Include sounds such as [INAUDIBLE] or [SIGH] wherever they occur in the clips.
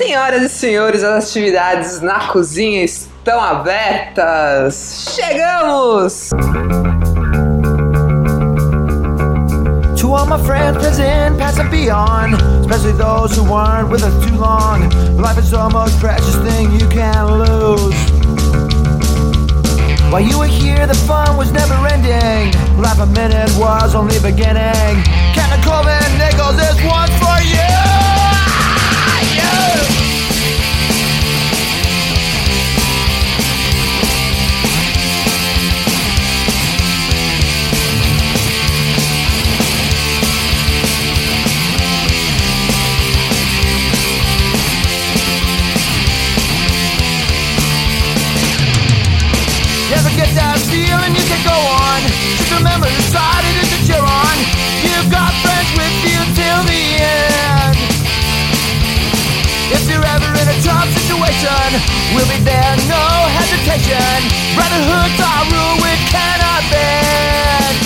Senhoras e senhores, as atividades na cozinha estão abertas. Chegamos! To all my friends present, past and beyond, especially those who weren't with us too long. Life is the most precious thing you can lose. While you were here, the fun was never ending. Life a minute was only beginning. Captain Colvin Nichols, this one's for you! Never get that feeling you can go on. Just remember the side it is that you're on. You've got friends with you till the end. If you're ever in a tough situation, we'll be there, no hesitation. Brotherhood's our rule, we cannot bend.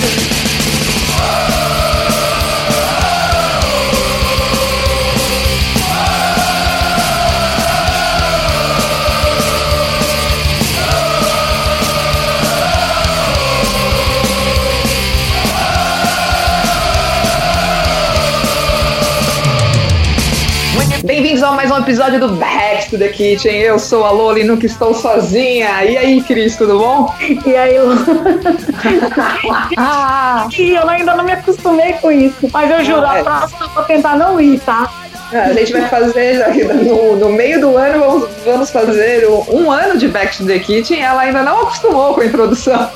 A mais um episódio do Back to the Kitchen. Eu sou a Lola e nunca estou sozinha. E aí, Cris, tudo bom? E aí eu. ah, [LAUGHS] eu ainda não me acostumei com isso. Mas eu juro, Ah, é. a próxima eu vou tentar não ir, tá? A gente vai fazer já no, no meio do ano, vamos, vamos fazer o- um ano de Back to the Kitchen. Ela ainda não acostumou com a introdução.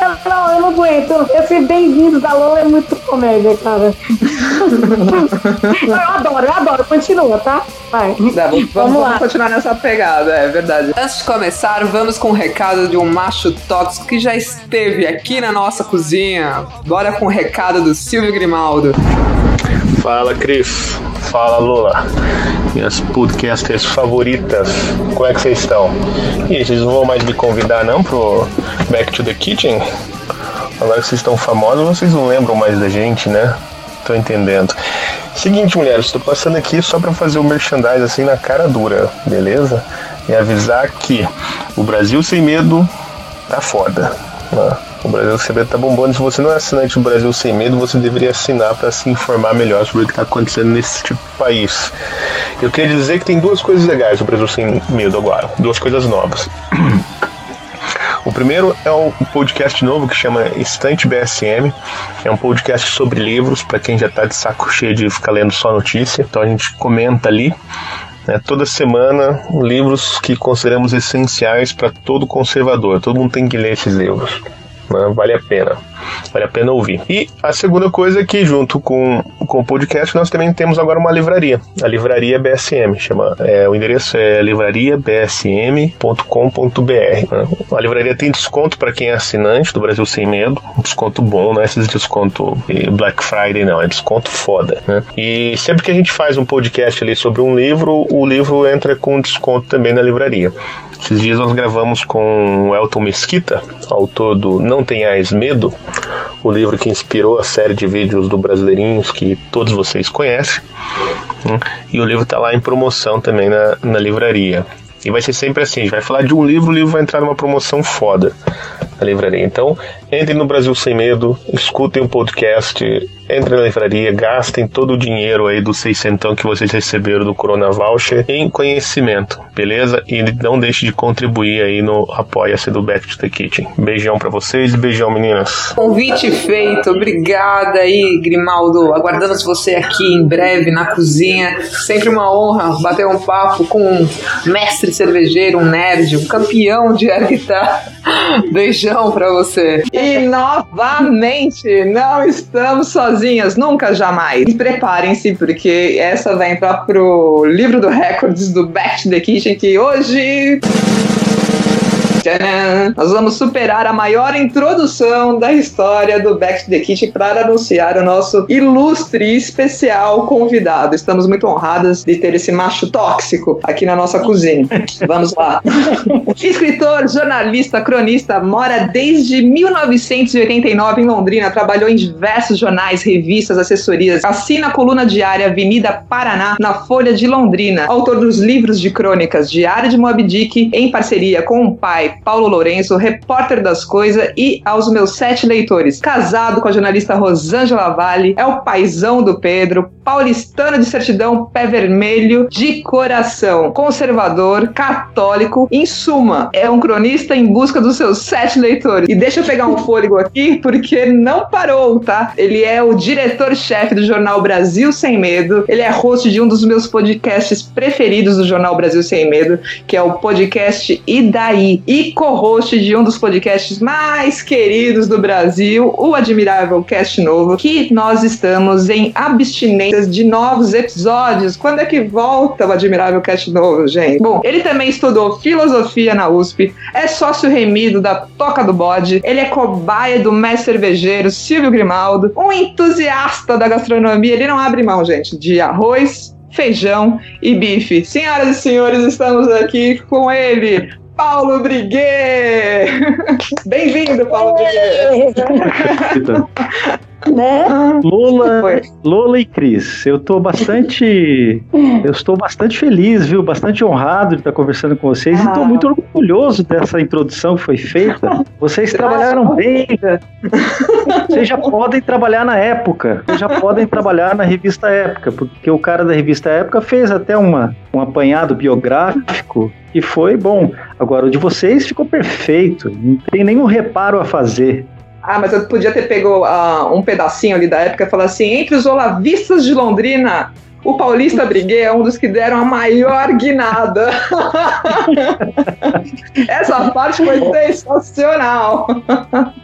Eu, [LAUGHS] não, eu não aguento. Esse bem-vindo da Lola é muito comédia, cara. [LAUGHS] eu adoro, eu adoro. Continua, tá? Vai. Tá, vamos, Vamos vamos lá. continuar nessa pegada, é verdade. Antes de começar, vamos com o recado de um macho tóxico que já esteve aqui na nossa cozinha. Bora com o recado do Silvio Grimaldo. Fala, Cris. Fala, Lula. Minhas podcasters favoritas. Como é que vocês estão? E vocês não vão mais me convidar não pro Back to the Kitchen? Agora que vocês estão famosos, vocês não lembram mais da gente, né? Tô entendendo. Seguinte, mulheres, estou passando aqui só para fazer o merchandise assim na cara dura, beleza? E avisar que o Brasil Sem Medo tá foda. né? O Brasil Sem Medo tá bombando. Se você não é assinante do Brasil Sem Medo, você deveria assinar para se informar melhor sobre o que está acontecendo nesse tipo de país. Eu queria dizer que tem duas coisas legais do Brasil Sem Medo agora, duas coisas novas. O primeiro é um podcast novo que chama Estante BSM. É um podcast sobre livros, para quem já tá de saco cheio de ficar lendo só notícia. Então a gente comenta ali né, toda semana livros que consideramos essenciais para todo conservador. Todo mundo tem que ler esses livros. Vale a pena. Vale a pena ouvir. E a segunda coisa é que, junto com, com o podcast, nós também temos agora uma livraria. A livraria BSM. Chama, é, o endereço é livrariabsm.com.br. né. A livraria tem desconto para quem é assinante do Brasil Sem Medo. Um desconto bom, não é esses desconto Black Friday, não. É desconto foda. né. E sempre que a gente faz um podcast ali sobre um livro, o livro entra com desconto também na livraria. Esses dias nós gravamos com o Elton Mesquita, autor do Não Tenhais Medo, o livro que inspirou a série de vídeos do Brasileirinhos que todos vocês conhecem. né? E o livro está lá em promoção também na, na livraria. E vai ser sempre assim: a gente vai falar de um livro, o livro vai entrar numa promoção foda na livraria. Então, entrem no Brasil Sem Medo, escutem o podcast, entrem na livraria, gastem todo o dinheiro aí do seiscentão que vocês receberam do Corona Voucher em conhecimento, beleza? E não deixe de contribuir aí no Apoia-se do Back to the Kitchen. Beijão pra vocês e beijão, meninas. Convite feito, obrigada aí, Grimaldo. Aguardamos você aqui em breve na cozinha. Sempre uma honra bater um papo com um mestre cervejeiro, um nerd, um campeão de air guitar. Beijão pra você. E novamente, não estamos sozinhas, nunca, jamais. Preparem-se, porque essa vai entrar pro livro do recordes do Back to the Kitchen, que hoje Tcharam! Nós vamos superar a maior introdução da história do Back to the Kitchen para anunciar o nosso ilustre e especial convidado. Estamos muito honradas de ter esse macho tóxico aqui na nossa cozinha. Vamos lá. [LAUGHS] Escritor, jornalista, cronista, mora desde 1989 em Londrina, trabalhou em diversos jornais, revistas, assessorias, assina a coluna diária Avenida Paraná na Folha de Londrina, autor dos livros de crônicas Diário de Moby Dick, em parceria com o pai Paulo Lourenço, repórter das coisas e aos meus sete leitores. Casado com a jornalista Rosângela Vale, é o paizão do Pedro, paulistano de certidão, pé vermelho, de coração, conservador, católico, em suma, é um cronista em busca dos seus sete leitores. E deixa eu pegar um fôlego aqui, porque não parou, tá? Ele é o diretor-chefe do jornal Brasil Sem Medo, ele é host de um dos meus podcasts preferidos do jornal Brasil Sem Medo, que é o podcast E Daí, e co-host de um dos podcasts mais queridos do Brasil, o Admirável Cast Novo, que nós estamos em abstinências de novos episódios. Quando é que volta o Admirável Cast Novo, gente? Bom, ele também estudou filosofia na USP, é sócio remido da Toca do Bode, ele é cobaia do mestre cervejeiro Silvio Grimaldo, um entusiasta da gastronomia, ele não abre mão, gente, de arroz, feijão e bife. Senhoras e senhores, estamos aqui com ele, Paulo Briguet! [LAUGHS] Bem-vindo, Paulo Briguet! [LAUGHS] [LAUGHS] né? Lola, Lola e Cris, eu tô bastante. [LAUGHS] Eu estou bastante feliz, viu? Bastante honrado de estar conversando com vocês e estou Ah. muito orgulhoso dessa introdução que foi feita. Vocês trabalharam bem, vocês já podem trabalhar na época, vocês já podem trabalhar na revista Época, porque o cara da revista Época fez até uma, um apanhado biográfico e foi bom. Agora, o de vocês ficou perfeito, não tem nenhum reparo a fazer. Ah, mas eu podia ter pego ah, um pedacinho ali da época e falar assim: entre os olavistas de Londrina, o Paulista Briguet é um dos que deram a maior guinada. [LAUGHS] Essa parte foi sensacional.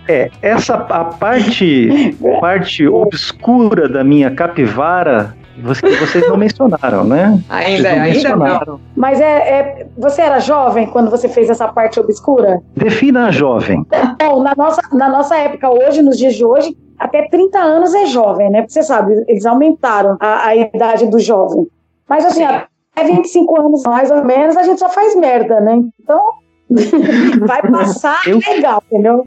É, essa a parte, parte obscura da minha capivara, você- vocês não mencionaram, né? Ainda, Vocês não ainda não. Mas é, é- Você era jovem quando você fez essa parte obscura? Defina a jovem. Bom, na nossa, na nossa época, hoje, nos dias de hoje, até 30 anos é jovem, né? Porque você sabe, eles aumentaram a, a idade do jovem. Mas assim, até 25 anos mais ou menos, a gente só faz merda, né? Então, [LAUGHS] vai passar Eu- legal, entendeu?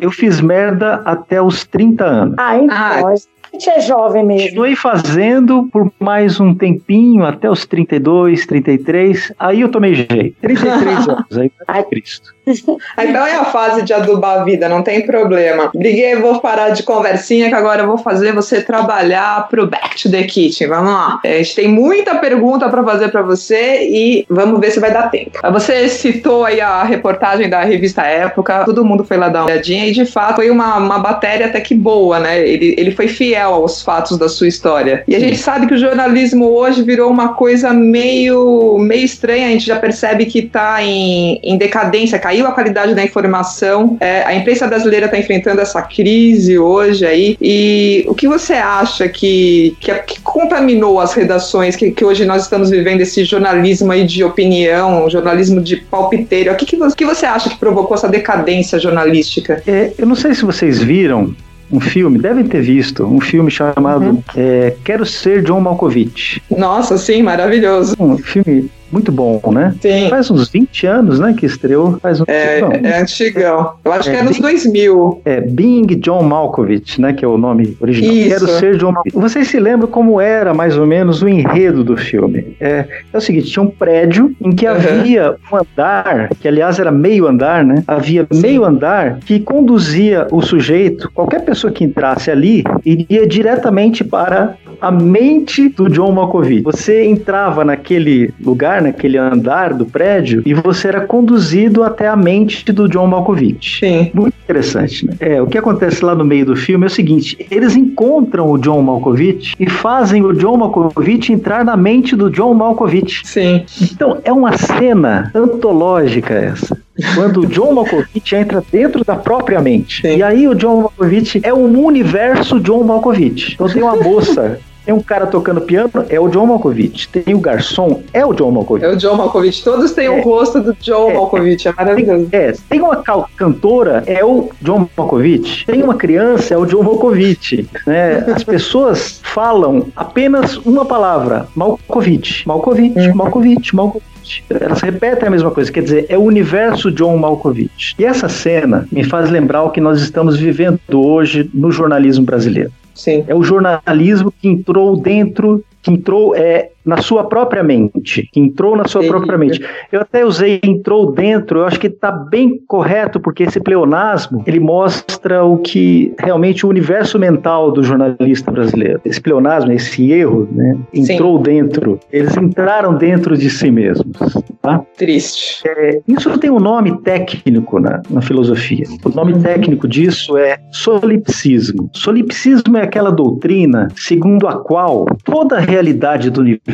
Eu fiz merda até os 30 anos. Ah, então, Ah. A gente é jovem mesmo. Continuei fazendo por mais um tempinho, até os 32, 33. Aí eu tomei jeito. 33 [LAUGHS] anos, aí Ai. Cristo. Então é a fase de adubar a vida, não tem problema. Briguet, vou parar de conversinha que agora eu vou fazer você trabalhar pro Back to the Kitchen. Vamos lá. A gente tem muita pergunta para fazer para você e vamos ver se vai dar tempo. Você citou aí a reportagem da revista Época, todo mundo foi lá dar uma olhadinha e de fato foi uma, uma matéria até que boa, né? Ele, ele foi fiel aos fatos da sua história. E a gente sabe que o jornalismo hoje virou uma coisa meio, meio estranha, a gente já percebe que tá em, em decadência, caiu a qualidade da informação. É, a imprensa brasileira está enfrentando essa crise hoje aí. E o que você acha que, que, que contaminou as redações que, que hoje nós estamos vivendo esse jornalismo aí de opinião, jornalismo de palpiteiro? O que, que, você, que você acha que provocou essa decadência jornalística? É, eu não sei se vocês viram um filme, devem ter visto, um filme chamado Uhum. é, Quero Ser John Malkovich. Nossa, sim, maravilhoso. Um filme muito bom, né? Sim. Faz uns 20 anos, né, que estreou. Faz um... É, não, é antigão. Eu acho É, que é nos bem- 2000. É Being John Malkovich, né? Que é o nome original. Isso. Quero ser John Malkovich. Vocês se lembram como era mais ou menos o enredo do filme? É, é o seguinte: tinha um prédio em que Uhum. havia um andar, que aliás era meio andar, né? Havia Sim. meio andar que conduzia o sujeito, qualquer pessoa que entrasse ali, iria diretamente para a mente do John Malkovich. Você entrava naquele lugar, naquele andar do prédio, e você era conduzido até a mente do John Malkovich. Sim. Muito interessante, né? É, o que acontece lá no meio do filme é o seguinte: eles encontram o John Malkovich e fazem o John Malkovich entrar na mente do John Malkovich. Sim. Então, é uma cena antológica essa. Quando o John Malkovich entra dentro da própria mente. Sim. E aí o John Malkovich é um universo John Malkovich. Então tem uma moça Tem um cara tocando piano, é o John Malkovich. Tem o garçom, é o John Malkovich. É o John Malkovich. Todos têm o É. rosto do John É. Malkovich. É maravilhoso. É, tem uma cantora, é o John Malkovich. Tem uma criança, é o John Malkovich. Né? As pessoas falam apenas uma palavra: Malkovich. Malkovich, Uhum. Malkovich, Malkovich. Elas repetem a mesma coisa, quer dizer, é o universo John Malkovich. E essa cena me faz lembrar o que nós estamos vivendo hoje no jornalismo brasileiro. Sim. É o jornalismo que entrou dentro, que entrou é, na sua própria mente, que entrou na sua própria mente. Eu até usei entrou dentro, eu acho que está bem correto, porque esse pleonasmo, ele mostra o que realmente o universo mental do jornalista brasileiro. Esse pleonasmo, esse erro, né, entrou dentro. Eles entraram dentro de si mesmos. Tá? Triste. É, isso tem um nome técnico na, na filosofia. O nome Uhum. técnico disso é solipsismo. Solipsismo é aquela doutrina segundo a qual toda a realidade do universo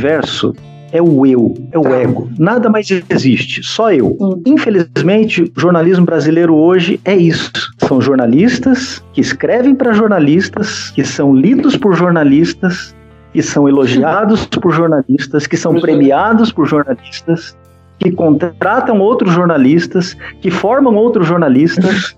é o eu, é o Tá. ego. Nada mais existe, só eu. Infelizmente, o jornalismo brasileiro hoje é isso. São jornalistas que escrevem para jornalistas, que são lidos por jornalistas, que são elogiados [LAUGHS] por jornalistas, que são Por premiados por jornalistas, que contratam outros jornalistas, que formam outros jornalistas, [LAUGHS]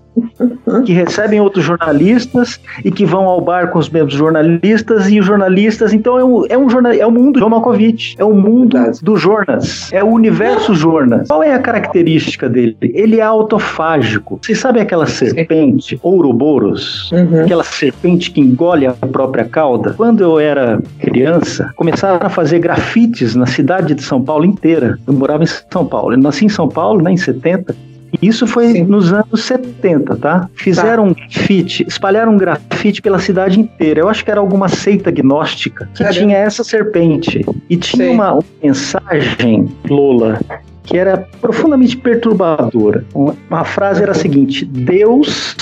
que recebem outros jornalistas e que vão ao bar com os mesmos jornalistas e os jornalistas. Então é um, é um, jornal, é o mundo do Malkovich, é o mundo Verdade. do Jonas, é o universo Jonas. Qual é a característica dele? Ele é autofágico. Vocês sabem aquela serpente, Ouroboros? Uhum. Aquela serpente que engole a própria cauda. Quando eu era criança, começaram a fazer grafites na cidade de São Paulo inteira. Eu morava em São Paulo. Eu nasci em São Paulo, né, em 70. Isso foi Sim. nos anos 70, tá? Fizeram um grafite, espalharam um grafite pela cidade inteira. Eu acho que era alguma seita gnóstica que Caramba. tinha essa serpente. E tinha uma, mensagem, Lola, que era profundamente perturbadora. Uma, uma frase era a seguinte: Deus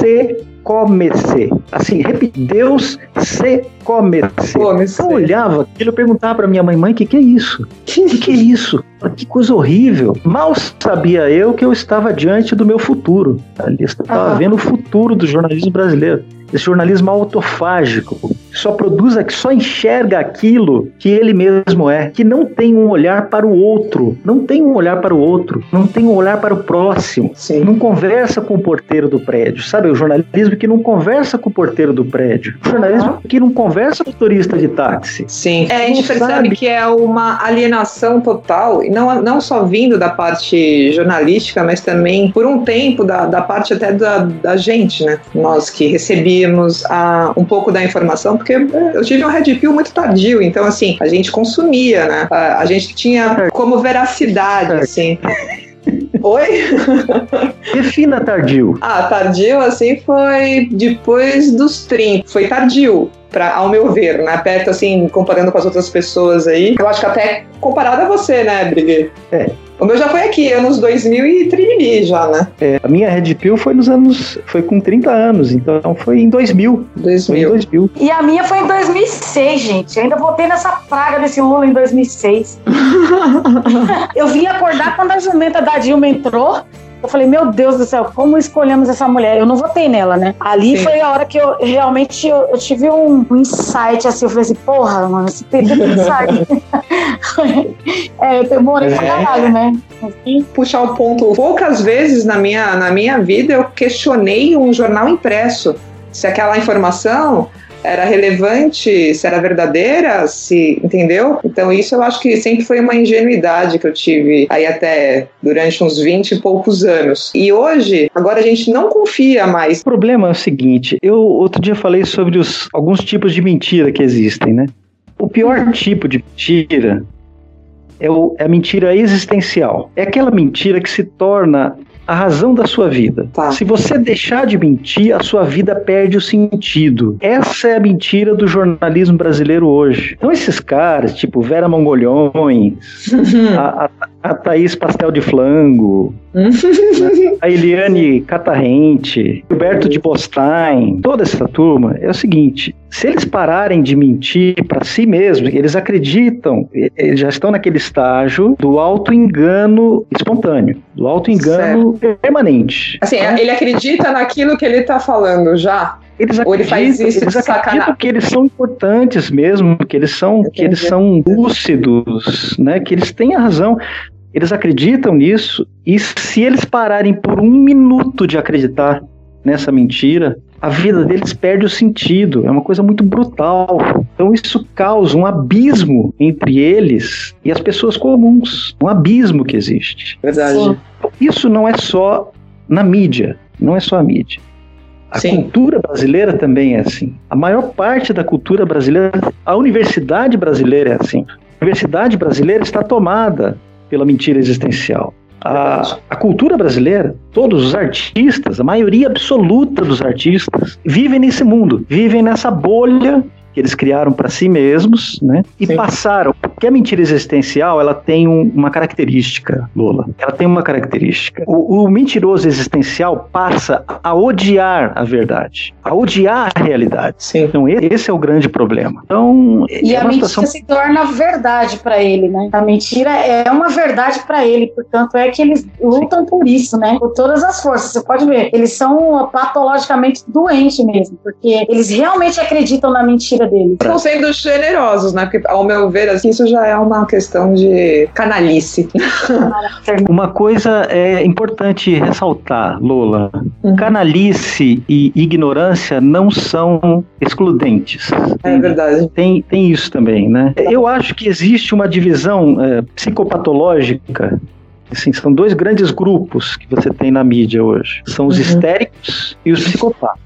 se come-se. Assim, repete, Deus se come-se. Eu olhava aquilo, eu perguntava para minha mãe, mãe, o que, que é isso? O que, que é isso? Que coisa horrível. Mal sabia eu que eu estava diante do meu futuro. Ali eu estava Ah. vendo o futuro do jornalismo brasileiro. Esse jornalismo autofágico, que só produz, que só enxerga aquilo que ele mesmo é, que não tem um olhar para o outro, não tem um olhar para o outro, não tem um olhar para o próximo, Sim. não conversa com o porteiro do prédio, sabe? O jornalismo que não conversa com o porteiro do prédio, o jornalismo que não conversa com o turista de táxi. Sim. É, a gente percebe sabe. que é uma alienação total, e não, não só vindo da parte jornalística, mas também por um tempo da, da parte até da, da gente, né? Nós que recebíamos a, um pouco da informação, porque é, eu tive um red pill muito tardio, então assim, a gente consumia, né? A, a gente tinha como veracidade, assim. [LAUGHS] Oi? Defina tardio. Ah, tardio, assim, foi depois dos 30. Foi tardio, pra, ao meu ver, né? Perto, assim, comparando com as outras pessoas aí. Eu acho que até comparado a você, né, Brigue? É. O meu já foi aqui, anos 2000 e trilili já, né? É, a minha Red Pill foi nos anos. Foi com 30 anos, então foi em 2000. Foi em 2000. 2000. E a minha foi em 2006, gente. Eu ainda voltei nessa praga desse Lula em 2006. [LAUGHS] eu vim acordar quando a jumenta da Dilma entrou. Eu falei, meu Deus do céu, como escolhemos essa mulher? Eu não votei nela, né? Ali Sim. foi a hora que eu realmente eu, eu tive um, um insight assim. Eu falei assim, porra, mano, esse PT tem que sair. é, eu demorei pra É. caralho, né? Puxar o ponto. Poucas vezes na minha, na minha vida eu questionei um jornal impresso. Se aquela informação era relevante, se era verdadeira, se entendeu? Então isso eu acho que sempre foi uma ingenuidade que eu tive aí até durante uns 20 e poucos anos. E hoje, agora a gente não confia mais. O problema é o seguinte: eu outro dia falei sobre os, alguns tipos de mentira que existem, né? O pior tipo de mentira é, o- é a mentira existencial. É aquela mentira que se torna a razão da sua vida. Tá. Se você deixar de mentir, a sua vida perde o sentido. Essa é a mentira do jornalismo brasileiro hoje. Então, esses caras, tipo Vera Mongolhões, [LAUGHS] a, a, a Thaís Pastel de Flango, [LAUGHS] a Eliane Catarrente, Gilberto de Bostain, toda essa turma, é o seguinte: se eles pararem de mentir para si mesmos, eles acreditam, eles já estão naquele estágio do auto-engano espontâneo, do auto-engano permanente. Assim, ele acredita naquilo que ele tá falando já. Eles Ou ele acreditam, faz isso eles acreditam que eles são importantes mesmo, que eles são, que eles são lúcidos, né? Que eles têm a razão. Eles acreditam nisso e se eles pararem por um minuto de acreditar nessa mentira, a vida deles perde o sentido. É uma coisa muito brutal. Então isso causa um abismo entre eles e as pessoas comuns. Um abismo que existe. Verdade. Isso não é só na mídia, não é só a mídia. A Sim. cultura brasileira também é assim. A maior parte da cultura brasileira, a universidade brasileira é assim. A universidade brasileira está tomada pela mentira existencial. A, a cultura brasileira, todos os artistas, a maioria absoluta dos artistas, vivem nesse mundo, vivem nessa bolha que eles criaram para si mesmos, né? E Sim. passaram. Porque a mentira existencial, ela tem um- uma característica, Lola. Ela tem uma característica. O, o mentiroso existencial passa a odiar a verdade, a odiar a realidade. Sim. Então esse é o grande problema. Então E é a mentira situação se torna verdade para ele, né? A mentira é uma verdade para ele, portanto é que eles lutam por isso, né? Por todas as forças. Você pode ver, eles são patologicamente doentes mesmo, porque eles realmente acreditam na mentira deles. Estão sendo generosos, né? Porque, ao meu ver, assim, isso já é uma questão de canalice. Uma coisa é importante ressaltar, Lola. Uhum. Canalice e ignorância não são excludentes. É verdade. Tem, tem isso também, né? Eu acho que existe uma divisão é, psicopatológica. Assim, são dois grandes grupos que você tem na mídia hoje. São os Uhum. histéricos e os psicopatas.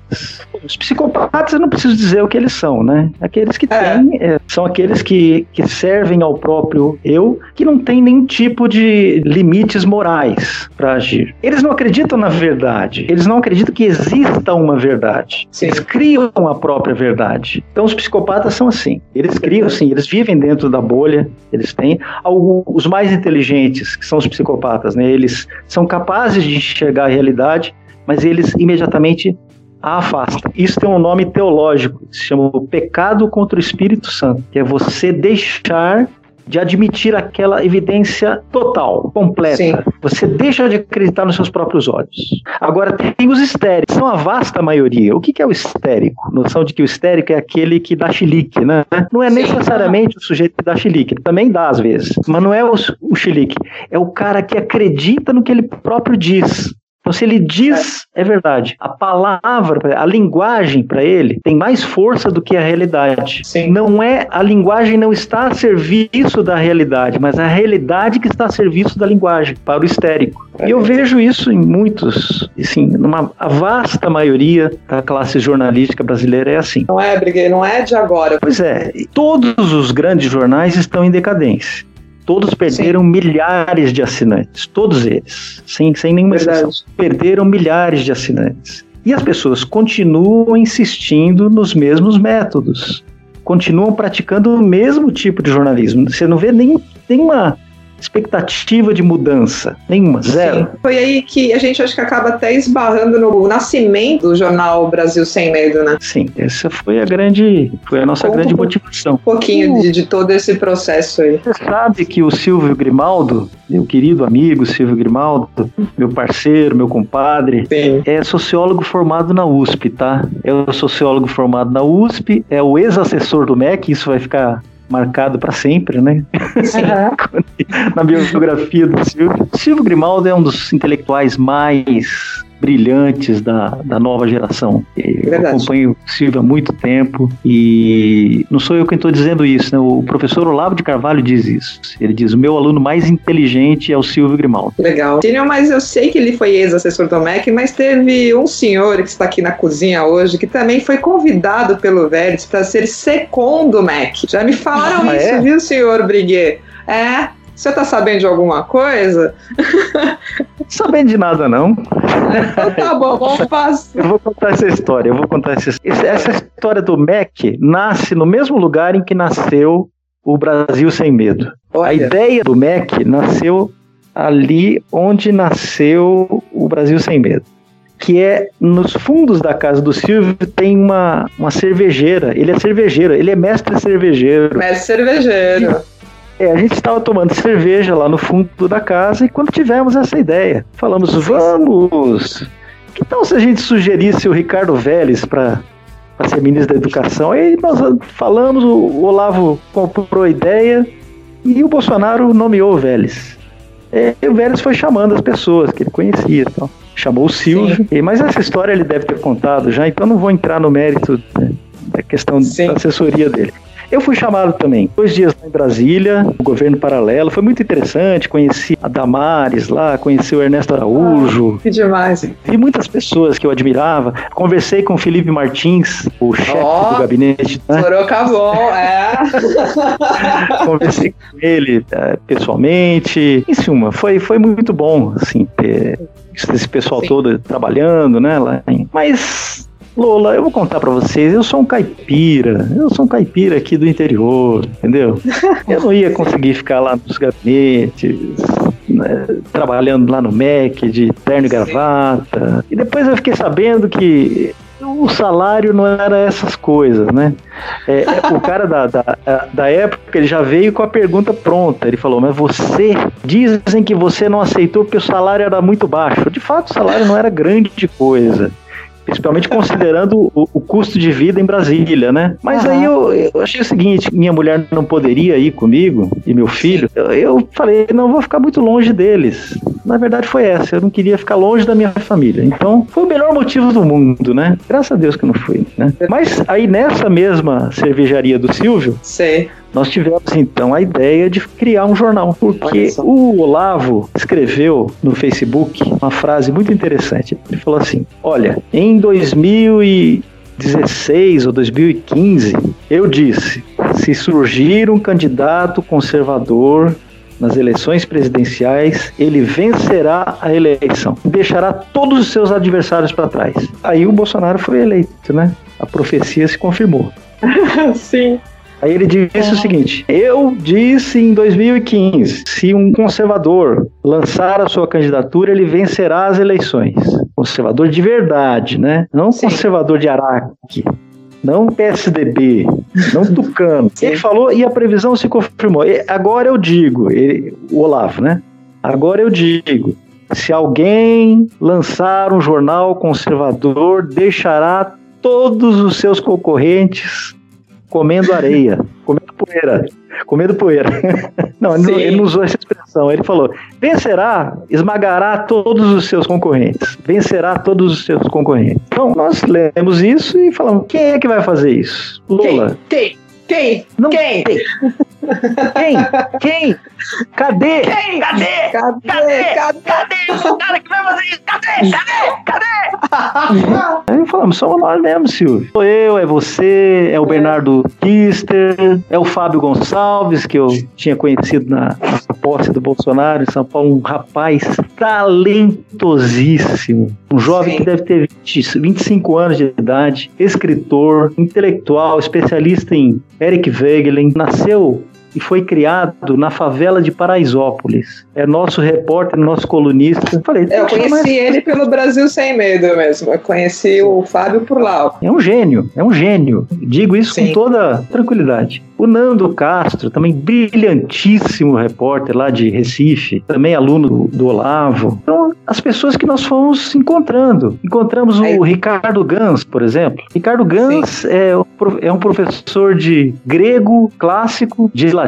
Os psicopatas eu não preciso dizer o que eles são, né? Aqueles que É. têm, é, são aqueles que, que servem ao próprio eu, que não tem nenhum tipo de limites morais para agir. Eles não acreditam na verdade, eles não acreditam que exista uma verdade. Sim. Eles criam a própria verdade. Então os psicopatas são assim. Eles criam, sim, eles vivem dentro da bolha, eles têm. Alguns, os mais inteligentes, que são os psicopatas, né? Eles são capazes de enxergar a realidade, mas eles imediatamente a afastam. Isso tem um nome teológico, se chama o pecado contra o Espírito Santo, que é você deixar de admitir aquela evidência total, completa. Sim. Você deixa de acreditar nos seus próprios olhos. Agora, tem os histéricos, são a vasta maioria. O que é o histérico? Noção de que o histérico é aquele que dá chilique, né? Não é Sim. necessariamente o sujeito que dá chilique, também dá às vezes, mas não é o, o chilique, é o cara que acredita no que ele próprio diz. Então, se ele diz, é verdade. A palavra, a linguagem para ele tem mais força do que a realidade. Sim. Não é a linguagem não está a serviço da realidade, mas a realidade que está a serviço da linguagem para o histérico. E eu vejo isso em muitos, assim, numa a vasta maioria da classe jornalística brasileira é assim. Não é, Briguei? Não é de agora. Pois é, todos os grandes jornais estão em decadência. Todos perderam milhares de assinantes, todos eles, sem, sem nenhuma exceção. Verdade. Perderam milhares de assinantes. E as pessoas continuam insistindo nos mesmos métodos, continuam praticando o mesmo tipo de jornalismo. Você não vê nem, nenhuma expectativa de mudança, nenhuma, zero. Sim. Foi aí que a gente acho que acaba até esbarrando no nascimento do jornal Brasil Sem Medo, né? Sim, essa foi a grande, foi a nossa Conta grande pouco. motivação. Um pouquinho de, de todo esse processo aí. Você sabe que o Silvio Grimaldo, meu querido amigo Silvio Grimaldo, meu parceiro, meu compadre, Sim. é sociólogo formado na USP, tá? É o sociólogo formado na USP, é o ex-assessor do MEC, isso vai ficar marcado para sempre, né? [LAUGHS] Na biografia do Silvio. Silvio Grimaldo é um dos intelectuais mais brilhantes da, da nova geração. Eu Verdade. acompanho o Silvio há muito tempo e não sou eu quem estou dizendo isso, né? O professor Olavo de Carvalho diz isso. Ele diz: o meu aluno mais inteligente é o Silvio Grimaldo. Legal. Tínio, mas eu sei que ele foi ex-assessor do MEC, mas teve um senhor que está aqui na cozinha hoje que também foi convidado pelo Vélez para ser segundo MEC. Já me falaram Ah, isso, é? viu, senhor Briguet? É. Você tá sabendo de alguma coisa? [LAUGHS] Sabendo de nada, não. Então tá bom, vamos passar. Eu vou contar essa história. Eu vou contar essa história. Essa história do MEC nasce no mesmo lugar em que nasceu o Brasil Sem Medo. A Olha, ideia do MEC nasceu ali onde nasceu o Brasil Sem Medo. Que é nos fundos da casa do Silvio tem uma, uma cervejeira. Ele é cervejeiro, ele é mestre cervejeiro. mestre cervejeiro. É, a gente estava tomando [LAUGHS] cerveja lá no fundo da casa e quando tivemos essa ideia, falamos, vamos, que tal se a gente sugerisse o Ricardo Vélez para ser ministro da Educação. Aí nós falamos, o Olavo comprou a ideia e o Bolsonaro nomeou o Vélez. E o Vélez foi chamando as pessoas que ele conhecia. Então, chamou o Silvio. E, mas essa história ele deve ter contado já, então não vou entrar no mérito né, da questão Sim. da assessoria dele. Eu fui chamado também, dois dias em Brasília, o governo paralelo. Foi muito interessante. Conheci a Damares lá, conheci o Ernesto Araújo. Ah, que demais. Vi muitas pessoas que eu admirava. Conversei com o Felipe Martins, o chefe oh, do gabinete. Né? Sorocabon, é. [LAUGHS] Conversei com ele é, pessoalmente. Em suma, foi, foi muito bom, assim, ter esse pessoal Sim. todo trabalhando, né? Lá em... Mas Lola, eu vou contar para vocês, eu sou um caipira, eu sou um caipira aqui do interior, entendeu? [LAUGHS] Eu não ia conseguir ficar lá nos gabinetes, né, trabalhando lá no MEC de terno e gravata. E depois eu fiquei sabendo que o salário não era essas coisas, né? É, é, o [LAUGHS] cara da, da, da época ele já veio com a pergunta pronta. Ele falou: Mas você dizem que você não aceitou porque o salário era muito baixo. De fato, o salário não era grande coisa. Principalmente considerando o, o, custo de vida em Brasília, né? Mas uhum. aí eu, eu, achei o seguinte: minha mulher não poderia ir comigo e meu filho. Eu, eu, falei, não vou ficar muito longe deles. Na verdade foi essa, eu não queria ficar longe da minha família. Então foi o melhor motivo do mundo, né? Graças a Deus que não fui, né? Mas aí nessa mesma cervejaria do Silvio, Sei nós tivemos então a ideia de criar um jornal, porque o Olavo escreveu no Facebook uma frase muito interessante. Ele falou assim: Olha, em 2016 ou 2015, eu disse: se surgir um candidato conservador nas eleições presidenciais, ele vencerá a eleição, deixará todos os seus adversários para trás. Aí o Bolsonaro foi eleito, né? A profecia se confirmou. [LAUGHS] Sim. Aí ele disse o seguinte: Eu disse em 2015, se um conservador lançar a sua candidatura, ele vencerá as eleições. Conservador de verdade, né? Não Sim. conservador de Araque. Não PSDB, não [LAUGHS] Tucano. Ele falou e a previsão se confirmou. E agora eu digo, ele, o Olavo, né? Agora eu digo, se alguém lançar um jornal conservador, deixará todos os seus concorrentes comendo areia, poeira, comendo poeira. [LAUGHS] Não, ele não, ele não, usou essa expressão. Ele falou: vencerá, esmagará todos os seus concorrentes. Vencerá todos os seus concorrentes. Então, nós lemos isso e falamos: quem é que vai fazer isso? Lula. Quem? quem? Quem? Não Quem? Quem? Quem? Cadê? Quem? Cadê? Cadê? Cadê? Cadê? Cadê o cara que vai fazer isso? Cadê? Cadê? Cadê? [LAUGHS] Aí falamos, somos nós mesmo, Silvio. Sou eu, é você, é o Bernardo Kister, é o Fábio Gonçalves, que eu tinha conhecido na, na posse do Bolsonaro em São Paulo, um rapaz talentosíssimo. Um jovem Sim. que deve ter 20, 25 anos de idade, escritor, intelectual, especialista em Eric Wegelin, nasceu e foi criado na favela de Paraisópolis. É nosso repórter, nosso colunista. Falei, é, eu conheci ele pelo Brasil Sem Medo mesmo. Eu conheci o Fábio por lá. É um gênio, é um gênio. Digo isso Sim. com toda tranquilidade. O Nando Castro, também brilhantíssimo repórter lá de Recife, também aluno do, do Olavo. Então, as pessoas que nós fomos encontrando. Encontramos o Ricardo Gans, por exemplo. Ricardo Gans é, é um professor de grego clássico, de latim,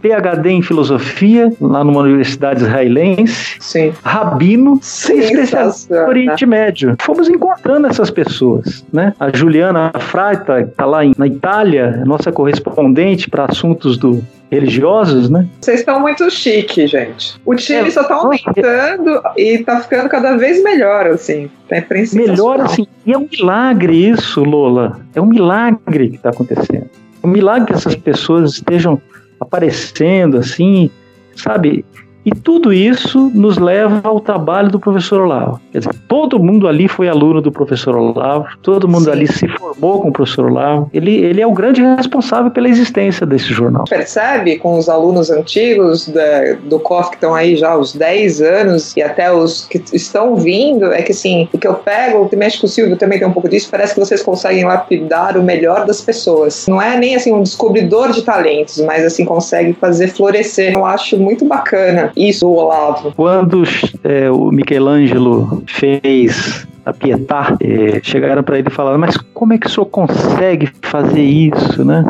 PhD em filosofia, lá numa universidade israelense. Sim. Rabino, especialista no Oriente Médio. Fomos encontrando essas pessoas, né? A Juliana Freita, está lá em, na Itália, nossa correspondente para assuntos do religiosos, né? Vocês estão muito chique, gente. O time é, só tá aumentando e tá ficando cada vez melhor, assim. É melhor, assim. E é um milagre isso, Lola. É um milagre que está acontecendo. É um milagre que essas pessoas estejam aparecendo, assim, sabe? E tudo isso nos leva ao trabalho do professor Olavo. Quer dizer, todo mundo ali foi aluno do professor Olavo, todo mundo Sim. ali se formou com o professor Olavo. Ele, ele é o grande responsável pela existência desse jornal. Percebe com os alunos antigos da, do COF que estão aí já há uns 10 anos e até os que estão vindo, é que assim, o que eu pego, o mexe com o Silvio também tem um pouco disso, parece que vocês conseguem lapidar o melhor das pessoas. Não é nem assim um descobridor de talentos, mas assim consegue fazer florescer. Eu acho muito bacana isso, Olavo. Quando é, o Michelangelo fez a Pietà, eh, chegaram para ele e falaram: Mas como é que o senhor consegue fazer isso, né?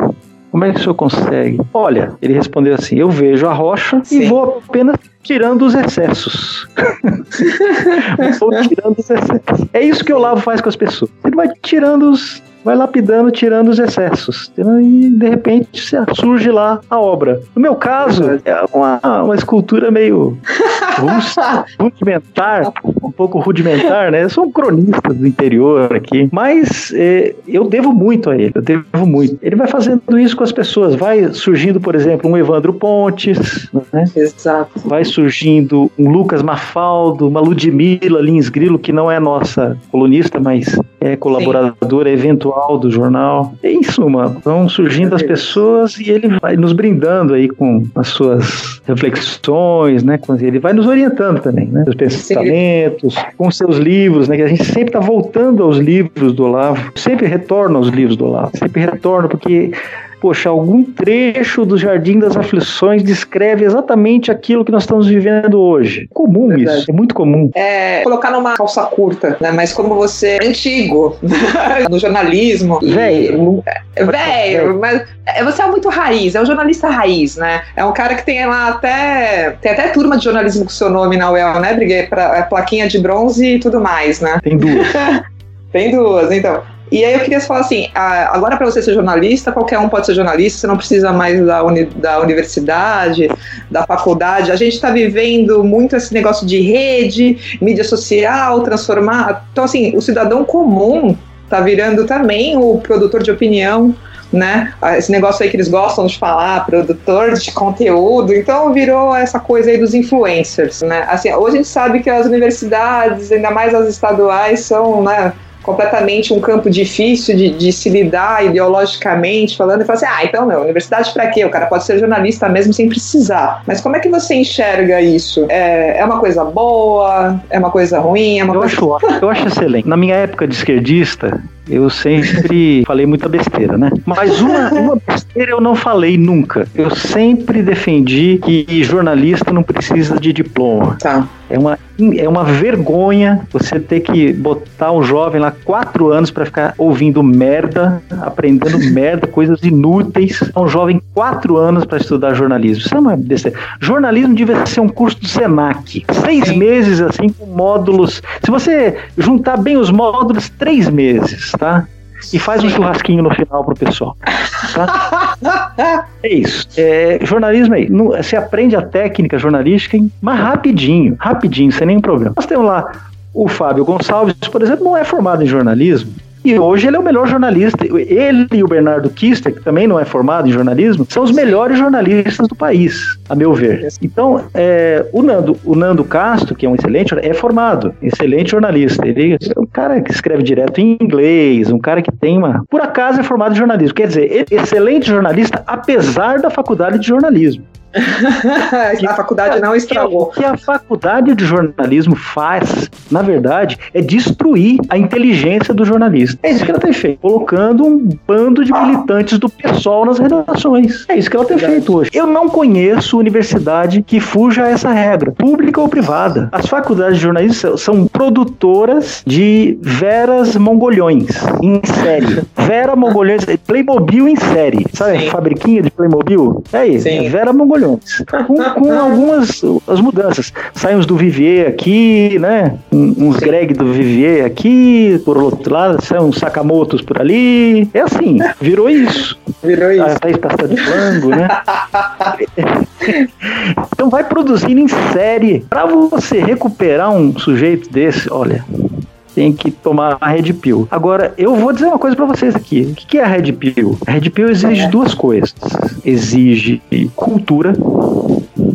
Como é que o senhor consegue? Olha, ele respondeu assim: Eu vejo a rocha Sim. e vou apenas tirando os excessos. [LAUGHS] vou tirando os excessos. É isso que o Olavo faz com as pessoas. Ele vai tirando os. Vai lapidando, tirando os excessos. E de repente surge lá a obra. No meu caso, é uma, uma escultura meio rústica, [LAUGHS] rudimentar, um pouco rudimentar, né? Eu sou um cronista do interior aqui, mas eh, eu devo muito a ele, eu devo muito. Ele vai fazendo isso com as pessoas, vai surgindo, por exemplo, um Evandro Pontes, né? Exato. vai surgindo um Lucas Mafaldo, uma Ludmila Lins Grilo, que não é nossa colunista, mas é colaboradora eventual do jornal. Em suma, vão surgindo as pessoas e ele vai nos brindando aí com as suas reflexões, né? com- Ele vai nos orientando também, né? Seus pensamentos, com seus livros, né? Que a gente sempre está voltando aos livros do Olavo, sempre retorna aos livros do Olavo, sempre retorna porque Poxa, algum trecho do Jardim das Aflições descreve exatamente aquilo que nós estamos vivendo hoje. Comum Verdade. isso, é muito comum. É, colocar numa calça curta, né? Mas como você é antigo [LAUGHS] no jornalismo. e- Velho. É, Velho, mas é, você é muito raiz, é um jornalista raiz, né? É um cara que tem lá até. Tem até turma de jornalismo com seu nome na UEL, né, Briguei? Pra, é plaquinha de bronze e tudo mais, né? Tem duas. [LAUGHS] Tem duas, então. E aí eu queria falar assim, agora para você ser jornalista, qualquer um pode ser jornalista, você não precisa mais da, uni- da universidade, da faculdade. A gente está vivendo muito esse negócio de rede, mídia social, transformar. Então, assim, o cidadão comum está virando também o produtor de opinião, né? Ah, Esse negócio aí que eles gostam de falar, produtor de conteúdo, então virou essa coisa aí dos influencers, né? Assim, hoje a gente sabe que as universidades, ainda mais as estaduais, são, né? Completamente um campo difícil de, de se lidar ideologicamente, falando e falar assim, ah, então, meu, universidade pra quê? O cara pode ser jornalista mesmo sem precisar. Mas como é que você enxerga isso? É, é uma coisa boa? É uma coisa ruim? É uma Eu coisa... acho, eu acho excelente. Na minha época de esquerdista, eu sempre [LAUGHS] falei muita besteira, né? Mas uma, uma besteira eu não falei nunca. Eu sempre defendi que jornalista não precisa de diploma. Tá. É uma, é uma vergonha você ter que botar um jovem lá quatro anos para ficar ouvindo merda, aprendendo [LAUGHS] merda, coisas inúteis. Um jovem quatro anos para estudar jornalismo. Isso é uma besteira. Jornalismo devia ser um curso do Senac. Seis Sim. meses assim com módulos. Se você juntar bem os módulos, três meses, tá? E faz um churrasquinho no final pro pessoal. Tá? [LAUGHS] É isso. É, jornalismo aí. não- Você aprende a técnica jornalística em, mas rapidinho, rapidinho, sem nenhum problema. Nós temos lá o Fábio Gonçalves, por exemplo, não é formado em jornalismo. E hoje ele é o melhor jornalista. Ele e o Bernardo Kister, que também não é formado em jornalismo, são os melhores jornalistas do país, a meu ver. Então, é, o, Nando, o Nando Castro, que é um excelente, é formado, excelente jornalista. Ele é um cara que escreve direto em inglês, um cara que tem uma. Por acaso é formado em jornalismo. Quer dizer, é excelente jornalista, apesar da faculdade de jornalismo. [LAUGHS] a faculdade não O estragou. que a faculdade de jornalismo faz, na verdade, é destruir a inteligência do jornalista. É isso que ela tem feito, colocando um bando de militantes do PSOL nas redações. É isso que ela tem feito hoje. Eu não conheço universidade que fuja a essa regra, pública ou privada. As faculdades de jornalismo são- produtoras de veras mongolhões em série. [LAUGHS] Vera mongolhões, Playmobil em série. Sabe, Sim. fabriquinha de Playmobil? É isso, é Vera mongolhões. Com, com algumas as mudanças. Saímos do Vivier aqui, né? Um- Uns Greg do Vivier aqui, por outro lado, são uns Sakamotos por ali. É assim, virou isso. Virou isso. A Pasta de Flango, né? [LAUGHS] então vai produzindo em série. Pra você recuperar um sujeito desse, olha, tem que tomar a Red Pill. Agora, eu vou dizer uma coisa pra vocês aqui. O que é a Red Pill? A Red Pill exige duas coisas. Exige cultura,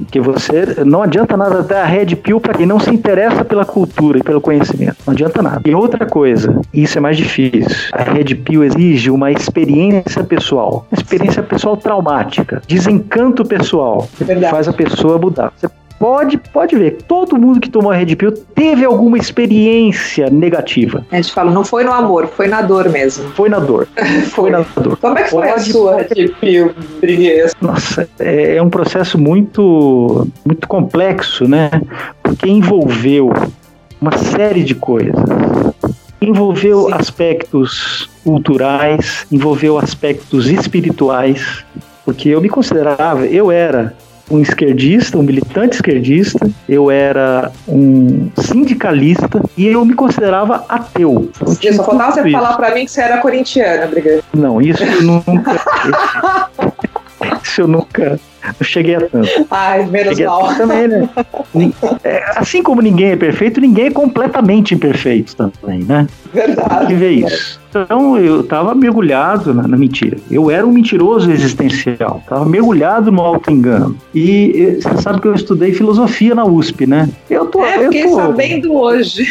que você não adianta nada dar Red Pill para quem não se interessa pela cultura e pelo conhecimento. Não adianta nada. E outra coisa, isso é mais difícil. A Red Pill exige uma experiência pessoal, uma experiência pessoal traumática, desencanto pessoal, que faz a pessoa mudar. Você pode, pode ver, todo mundo que tomou a Red Pill teve alguma experiência negativa. A gente fala, não foi no amor, foi na dor mesmo. Foi na dor. [LAUGHS] Foi na dor. Como é que foi a Pode- sua Red Pill, Briguês? Nossa, é, é um processo muito, muito complexo, né? Porque envolveu uma série de coisas. Envolveu Sim. aspectos culturais, envolveu aspectos espirituais, porque eu me considerava, eu era um esquerdista, um militante esquerdista, eu era um sindicalista e eu me considerava ateu. Então, só faltava você isso. falar para mim que você era corintiana, Brigadier. Não, isso eu nunca. [LAUGHS] isso eu nunca. Eu cheguei a tanto. Ai, menos mal. Também, né? É, assim como ninguém é perfeito, ninguém é completamente imperfeito também, né? Verdade. Que ver isso. Então eu estava mergulhado na, na, mentira. Eu era um mentiroso existencial. Estava mergulhado no auto-engano. E você sabe que eu estudei filosofia na USP, né? Eu tô. É, fiquei tô... sabendo hoje.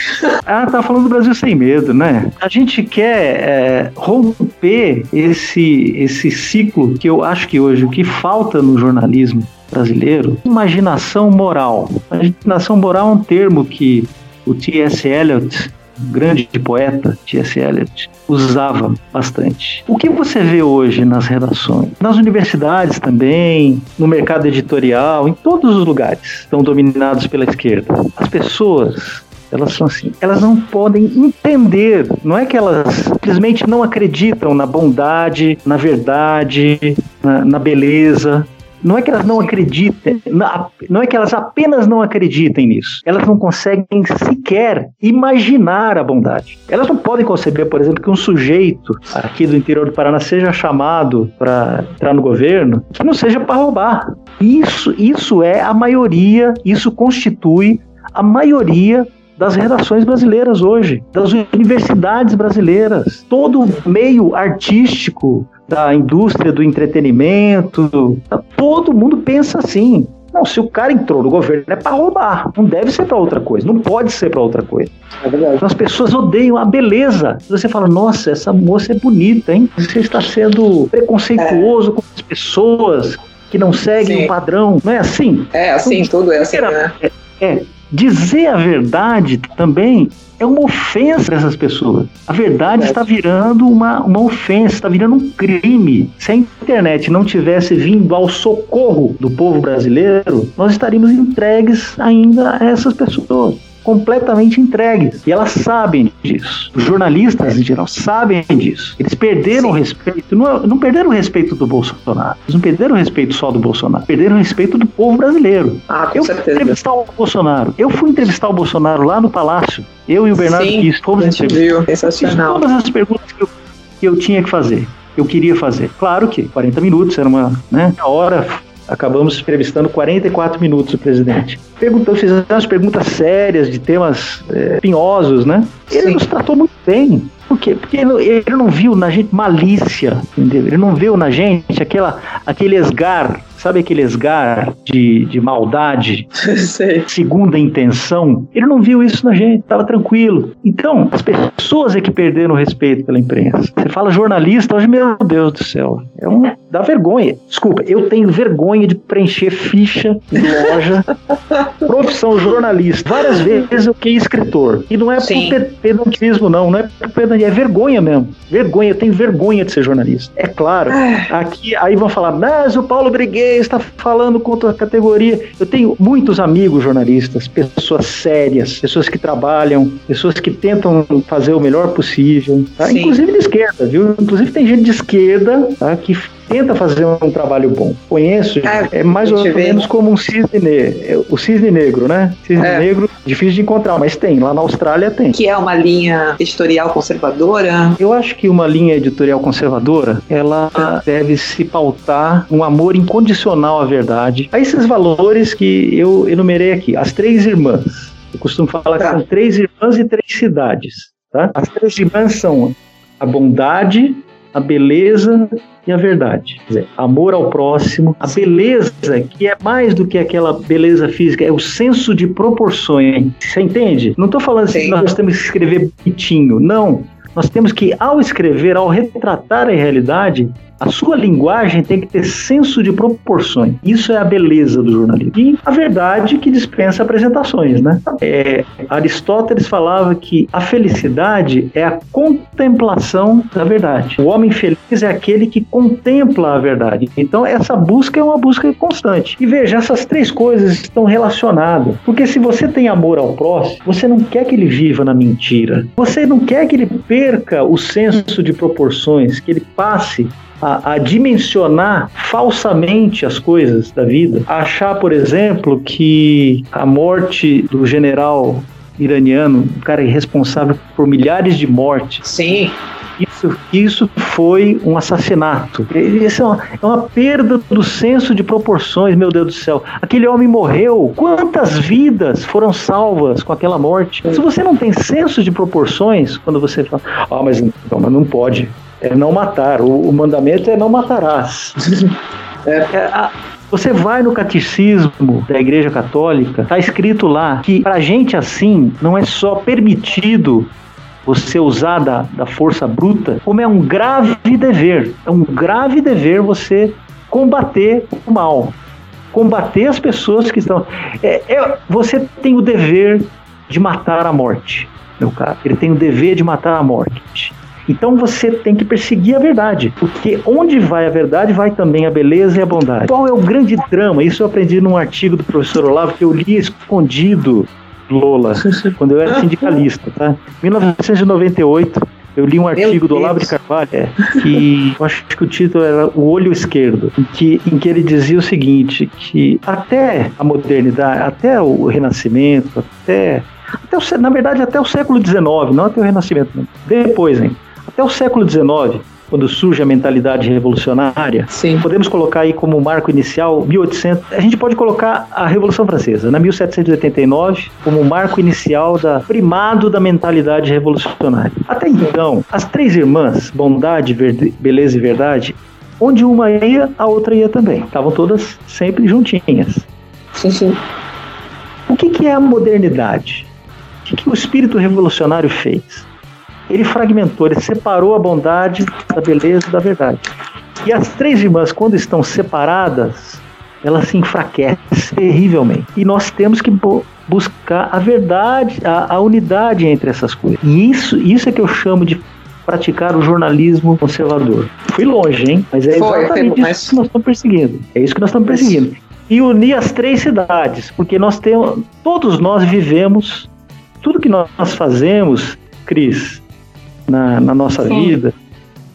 Ah, tá falando do Brasil sem medo, né? A gente quer é, romper esse, esse ciclo que eu acho que hoje o que falta no jornalismo brasileiro, imaginação moral. Imaginação moral é um termo que o T.S. Eliot grande poeta, T.S. Eliot, usava bastante. O que você vê hoje nas redações? Nas universidades também, no mercado editorial, em todos os lugares estão dominados pela esquerda. As pessoas elas são assim, elas não podem entender, não é que elas simplesmente não acreditam na bondade, na verdade, na, na beleza, não é que elas não acreditem, não é que elas apenas não acreditem nisso, elas não conseguem sequer imaginar a bondade. Elas não podem conceber, por exemplo, que um sujeito aqui do interior do Paraná seja chamado para entrar no governo, que não seja para roubar. Isso, isso é a maioria, isso constitui a maioria das redações brasileiras hoje, das universidades brasileiras. Todo meio artístico, da indústria do entretenimento, todo mundo pensa assim. Não, se o cara entrou no governo é para roubar, não deve ser para outra coisa, não pode ser para outra coisa. É verdade. Então, as pessoas odeiam a beleza. Você fala, nossa, essa moça é bonita, hein? Você está sendo preconceituoso é. com as pessoas que não seguem Sim. o padrão, não é assim? É assim, tudo é assim, né? É, é, dizer a verdade também é uma ofensa para essas pessoas. A verdade está virando uma, uma ofensa, está virando um crime. Se a internet não tivesse vindo ao socorro do povo brasileiro, nós estaríamos entregues ainda a essas pessoas completamente entregues. E elas sabem disso. Os jornalistas, em geral, sabem disso. Eles perderam o respeito, não, não perderam o respeito do Bolsonaro. Eles não perderam o respeito só do Bolsonaro, perderam o respeito do povo brasileiro. Ah, com eu certeza. fui entrevistar o Bolsonaro. Eu fui entrevistar o Bolsonaro lá no Palácio. Eu e o Bernardo Sim, Kiss fomos entrevistar. Sensacional. Todas as perguntas que eu, que eu tinha que fazer eu queria fazer. Claro que 40 minutos era uma né, hora acabamos entrevistando 44 minutos o presidente. Perguntando, fizemos perguntas sérias de temas é, pinhosos, né? Ele Sim. nos tratou muito bem. Por quê? Porque ele, ele não viu na gente malícia, entendeu? Ele não viu na gente aquela, aquele esgar Sabe aquele esgar de, de maldade, [LAUGHS] segunda intenção? Ele não viu isso na gente, estava tranquilo. Então, as pessoas é que perderam o respeito pela imprensa. Você fala jornalista, hoje, meu Deus do céu, é um, dá vergonha. Desculpa, eu tenho vergonha de preencher ficha de loja, [LAUGHS] profissão jornalista. Várias vezes eu fiquei escritor. E não é Sim. por pedantismo, não, não é por pedantismo, é vergonha mesmo. Vergonha, eu tenho vergonha de ser jornalista. É claro, ah. aqui, aí vão falar, mas o Paulo Está falando contra a categoria. Eu tenho muitos amigos jornalistas, pessoas sérias, pessoas que trabalham, pessoas que tentam fazer o melhor possível, tá? inclusive de esquerda, viu? Inclusive tem gente de esquerda tá? que tenta fazer um trabalho bom. Conheço, é, é mais ou menos como um cisne negro, o cisne negro, né? Cisne é. negro, difícil de encontrar, mas tem, lá na Austrália tem. Que é uma linha editorial conservadora? Eu acho que uma linha editorial conservadora, ela ah. deve se pautar um amor incondicional à verdade, a esses valores que eu enumerei aqui, as três irmãs. Eu costumo falar tá. que são três irmãs e três cidades. Tá? As três irmãs são a bondade, a beleza e a verdade. Quer dizer, amor ao próximo, a beleza, que é mais do que aquela beleza física, é o senso de proporções. Você entende? Não estou falando assim que nós temos que escrever bonitinho, não. Nós temos que, ao escrever, ao retratar a realidade, A sua linguagem tem que ter senso de proporções. Isso é a beleza do jornalismo. E a verdade que dispensa apresentações, né? É, Aristóteles falava que a felicidade é a contemplação da verdade. O homem feliz é aquele que contempla a verdade. Então, essa busca é uma busca constante. E veja, essas três coisas estão relacionadas. Porque se você tem amor ao próximo, você não quer que ele viva na mentira. Você não quer que ele perca o senso de proporções, que ele passe a, a, dimensionar falsamente as coisas da vida. Achar, por exemplo, que a morte do general iraniano, um cara responsável por milhares de mortes. Sim. Isso, isso foi um assassinato. Isso é uma, é uma perda do senso de proporções, meu Deus do céu. Aquele homem morreu. Quantas vidas foram salvas com aquela morte? Se você não tem senso de proporções, quando você fala, ah, mas, não, mas não pode. É não matar. O, o mandamento é não matarás. [LAUGHS] é, é a, você vai no catecismo da Igreja Católica, está escrito lá que para gente assim não é só permitido você usar da, da força bruta, como é um grave dever. É um grave dever você combater o mal, combater as pessoas que estão. É, é, você tem o dever de matar a morte, meu caro. Ele tem o dever de matar a morte. Então você tem que perseguir a verdade, porque onde vai a verdade, vai também a beleza e a bondade. Qual é o grande drama? Isso eu aprendi num artigo do professor Olavo que eu li escondido Lola, quando eu era sindicalista, tá? 1998, eu li um artigo do Olavo de Carvalho, é, que eu acho que o título era O Olho Esquerdo, em que, em que ele dizia o seguinte, que até a modernidade, até o Renascimento, até, até o, na verdade até o século XIX, não até o Renascimento, não. depois, hein, até o século XIX, quando surge a mentalidade revolucionária, Sim. podemos colocar aí como marco inicial 1800. A gente pode colocar a Revolução Francesa, na 1789, como marco inicial da primado da mentalidade revolucionária. Até então, as três irmãs, bondade, verde, beleza e verdade, onde uma ia, a outra ia também. Estavam todas sempre juntinhas. Sim, sim. O que, que é a modernidade? O que, que o espírito revolucionário fez? Ele fragmentou, ele separou a bondade da beleza da verdade. E as três irmãs, quando estão separadas, elas se enfraquecem terrivelmente. E nós temos que buscar a verdade, a, a, unidade entre essas coisas. E isso, isso é que eu chamo de praticar o jornalismo conservador. Fui longe, hein? Mas é Foi, exatamente mas... isso que nós estamos perseguindo. É isso que nós estamos perseguindo. E unir as três cidades, porque nós temos, todos nós vivemos, tudo que nós fazemos, Cris, na, na nossa Sim. vida,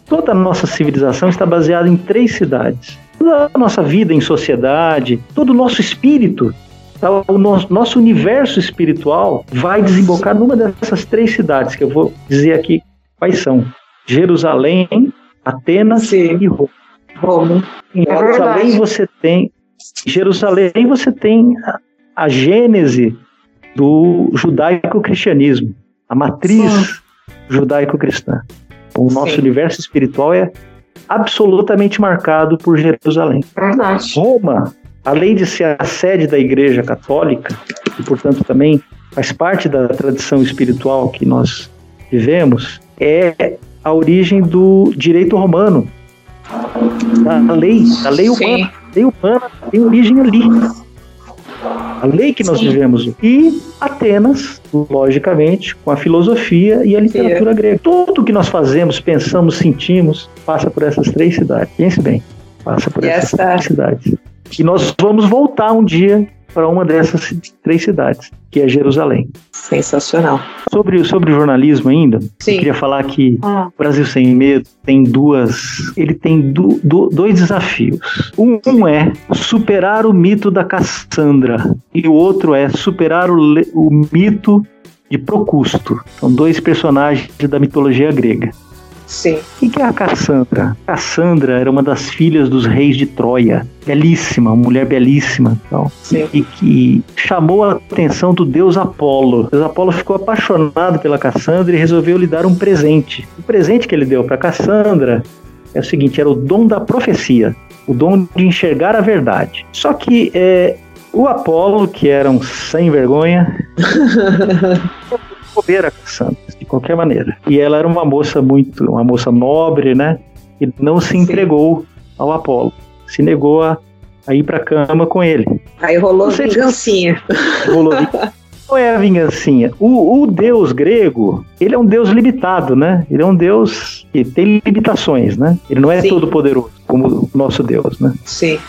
toda a nossa civilização está baseada em três cidades. Toda a nossa vida em sociedade, todo o nosso espírito, tá? o nosso, nosso universo espiritual vai desembocar numa dessas três cidades, que eu vou dizer aqui quais são: Jerusalém, Atenas Sim. e Roma. Roma. Em é Jerusalém verdade. você tem Jerusalém você tem a, a gênese do judaico-cristianismo, a matriz Sim judaico-cristã. O nosso Sim. universo espiritual é absolutamente marcado por Jerusalém. Verdade. Roma, além de ser a sede da Igreja Católica, e portanto também faz parte da tradição espiritual que nós vivemos, é a origem do direito romano, da lei, da lei humana. A lei humana tem origem ali a lei que nós Sim. vivemos. E Atenas, logicamente, com a filosofia e a literatura Sim. grega. Tudo que nós fazemos, pensamos, sentimos, passa por essas três cidades. Pense bem, passa por e essas essa... três cidades. E nós vamos voltar um dia para uma dessas [LAUGHS] três cidades, que é Jerusalém. Sensacional. Sobre, sobre o jornalismo ainda, Sim. eu queria falar que ah. o Brasil Sem Medo tem duas. Ele tem du, du, dois desafios. Um, um, é superar o mito da Cassandra, e o outro é superar o, o mito de Procusto. São dois personagens da mitologia grega. Sim. O que é a Cassandra? Cassandra era uma das filhas dos reis de Troia. Belíssima, uma mulher belíssima. Então, Sim. E que chamou a atenção do deus Apolo. O deus Apolo ficou apaixonado pela Cassandra e resolveu lhe dar um presente. O presente que ele deu para Cassandra é o seguinte: era o dom da profecia, o dom de enxergar a verdade. Só que é, o Apolo, que era um sem vergonha, [LAUGHS] comer a Cassandra, de qualquer maneira. E ela era uma moça muito, uma moça nobre, né? e não se entregou ao Apolo. Se negou a, a ir para a cama com ele. Aí rolou Não se- vingancinha. [LAUGHS] Rolou. Qual é a vingancinha? O, o deus grego, ele é um deus limitado, né? Ele é um deus que tem limitações, né? Ele não é Sim. todo poderoso como o nosso deus, né? Sim.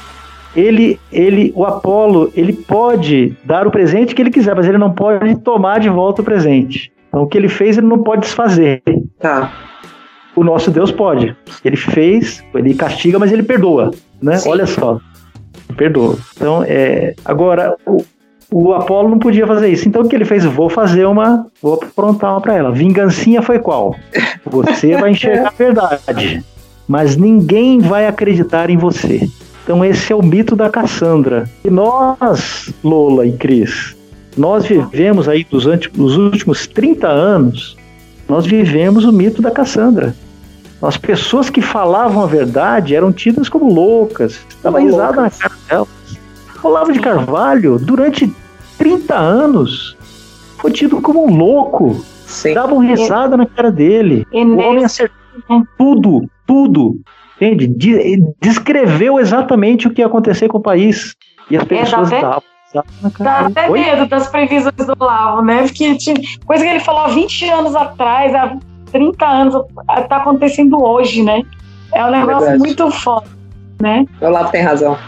Ele, ele, o Apolo, ele pode dar o presente que ele quiser, mas ele não pode tomar de volta o presente. Então o que ele fez, ele não pode desfazer. Tá. O nosso Deus pode. Ele fez, ele castiga, mas ele perdoa, né? Sim. Olha só, perdoa. Então, é, agora o, o Apolo não podia fazer isso. Então o que ele fez? Vou fazer uma, vou aprontar uma para ela. Vingancinha foi qual? Você vai enxergar a verdade, mas ninguém vai acreditar em você. Então esse é o mito da Cassandra. E nós, Lola e Cris, nós vivemos aí dos, últimos 30 anos, nós vivemos o mito da Cassandra. As pessoas que falavam a verdade eram tidas como loucas. Dava risada na cara delas. Olavo de Carvalho, durante 30 anos, foi tido como um louco. Sim. Davam risada na cara dele. E O homem acertou tudo, tudo. Entende? De- descreveu exatamente o que ia acontecer com o país. E as pessoas até- davam Dá até. Oi? medo das previsões do Olavo, né? Porque tinha coisa que ele falou há 20 anos atrás, há 30 anos, tá acontecendo hoje, né? É um negócio Verdade. muito foda, né? O Olavo tem razão.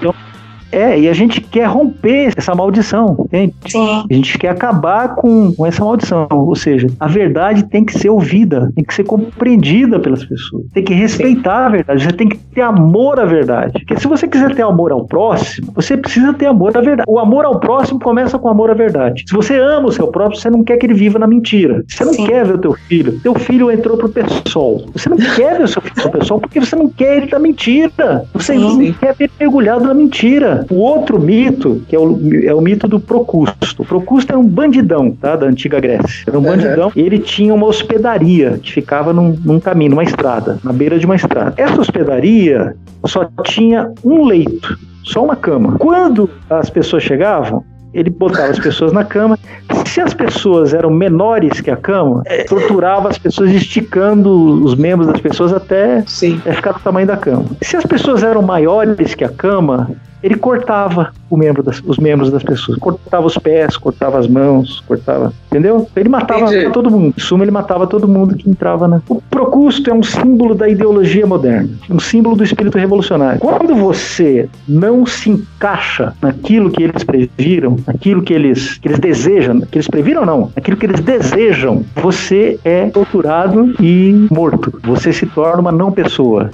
É, e a gente quer romper essa maldição, entende? Sim. A gente quer acabar com, com essa maldição. Ou seja, a verdade tem que ser ouvida, tem que ser compreendida pelas pessoas. Tem que respeitar a verdade. Você tem que ter amor à verdade. Porque se você quiser ter amor ao próximo, você precisa ter amor à verdade. O amor ao próximo começa com amor à verdade. Se você ama o seu próprio, você não quer que ele viva na mentira. Você não Sim. quer ver o teu filho. Teu filho entrou pro PSOL. Você não [LAUGHS] quer ver o seu filho no PSOL porque você não quer ele na mentira. Você Sim. não quer ver ele mergulhado na mentira. O outro mito, que é o, é o mito do Procusto. O Procusto era um bandidão, tá? Da antiga Grécia. Era um bandidão. E ele tinha uma hospedaria que ficava num, num caminho, numa estrada, na beira de uma estrada. Essa hospedaria só tinha um leito, só uma cama. Quando as pessoas chegavam, ele botava as pessoas na cama. Se as pessoas eram menores que a cama, eh, torturava as pessoas esticando os membros das pessoas até Sim. é ficar do tamanho da cama. Se as pessoas eram maiores que a cama, ele cortava membro das- os membros das pessoas. Cortava os pés, cortava as mãos, cortava. Entendeu? Ele matava Entendi. todo mundo. Em suma, ele matava todo mundo que entrava na. O Procusto é um símbolo da ideologia moderna, um símbolo do espírito revolucionário. Quando você não se encaixa naquilo que eles previram, naquilo que eles, que eles desejam, que eles previram não, naquilo que eles desejam, você é torturado e morto. Você se torna uma não pessoa.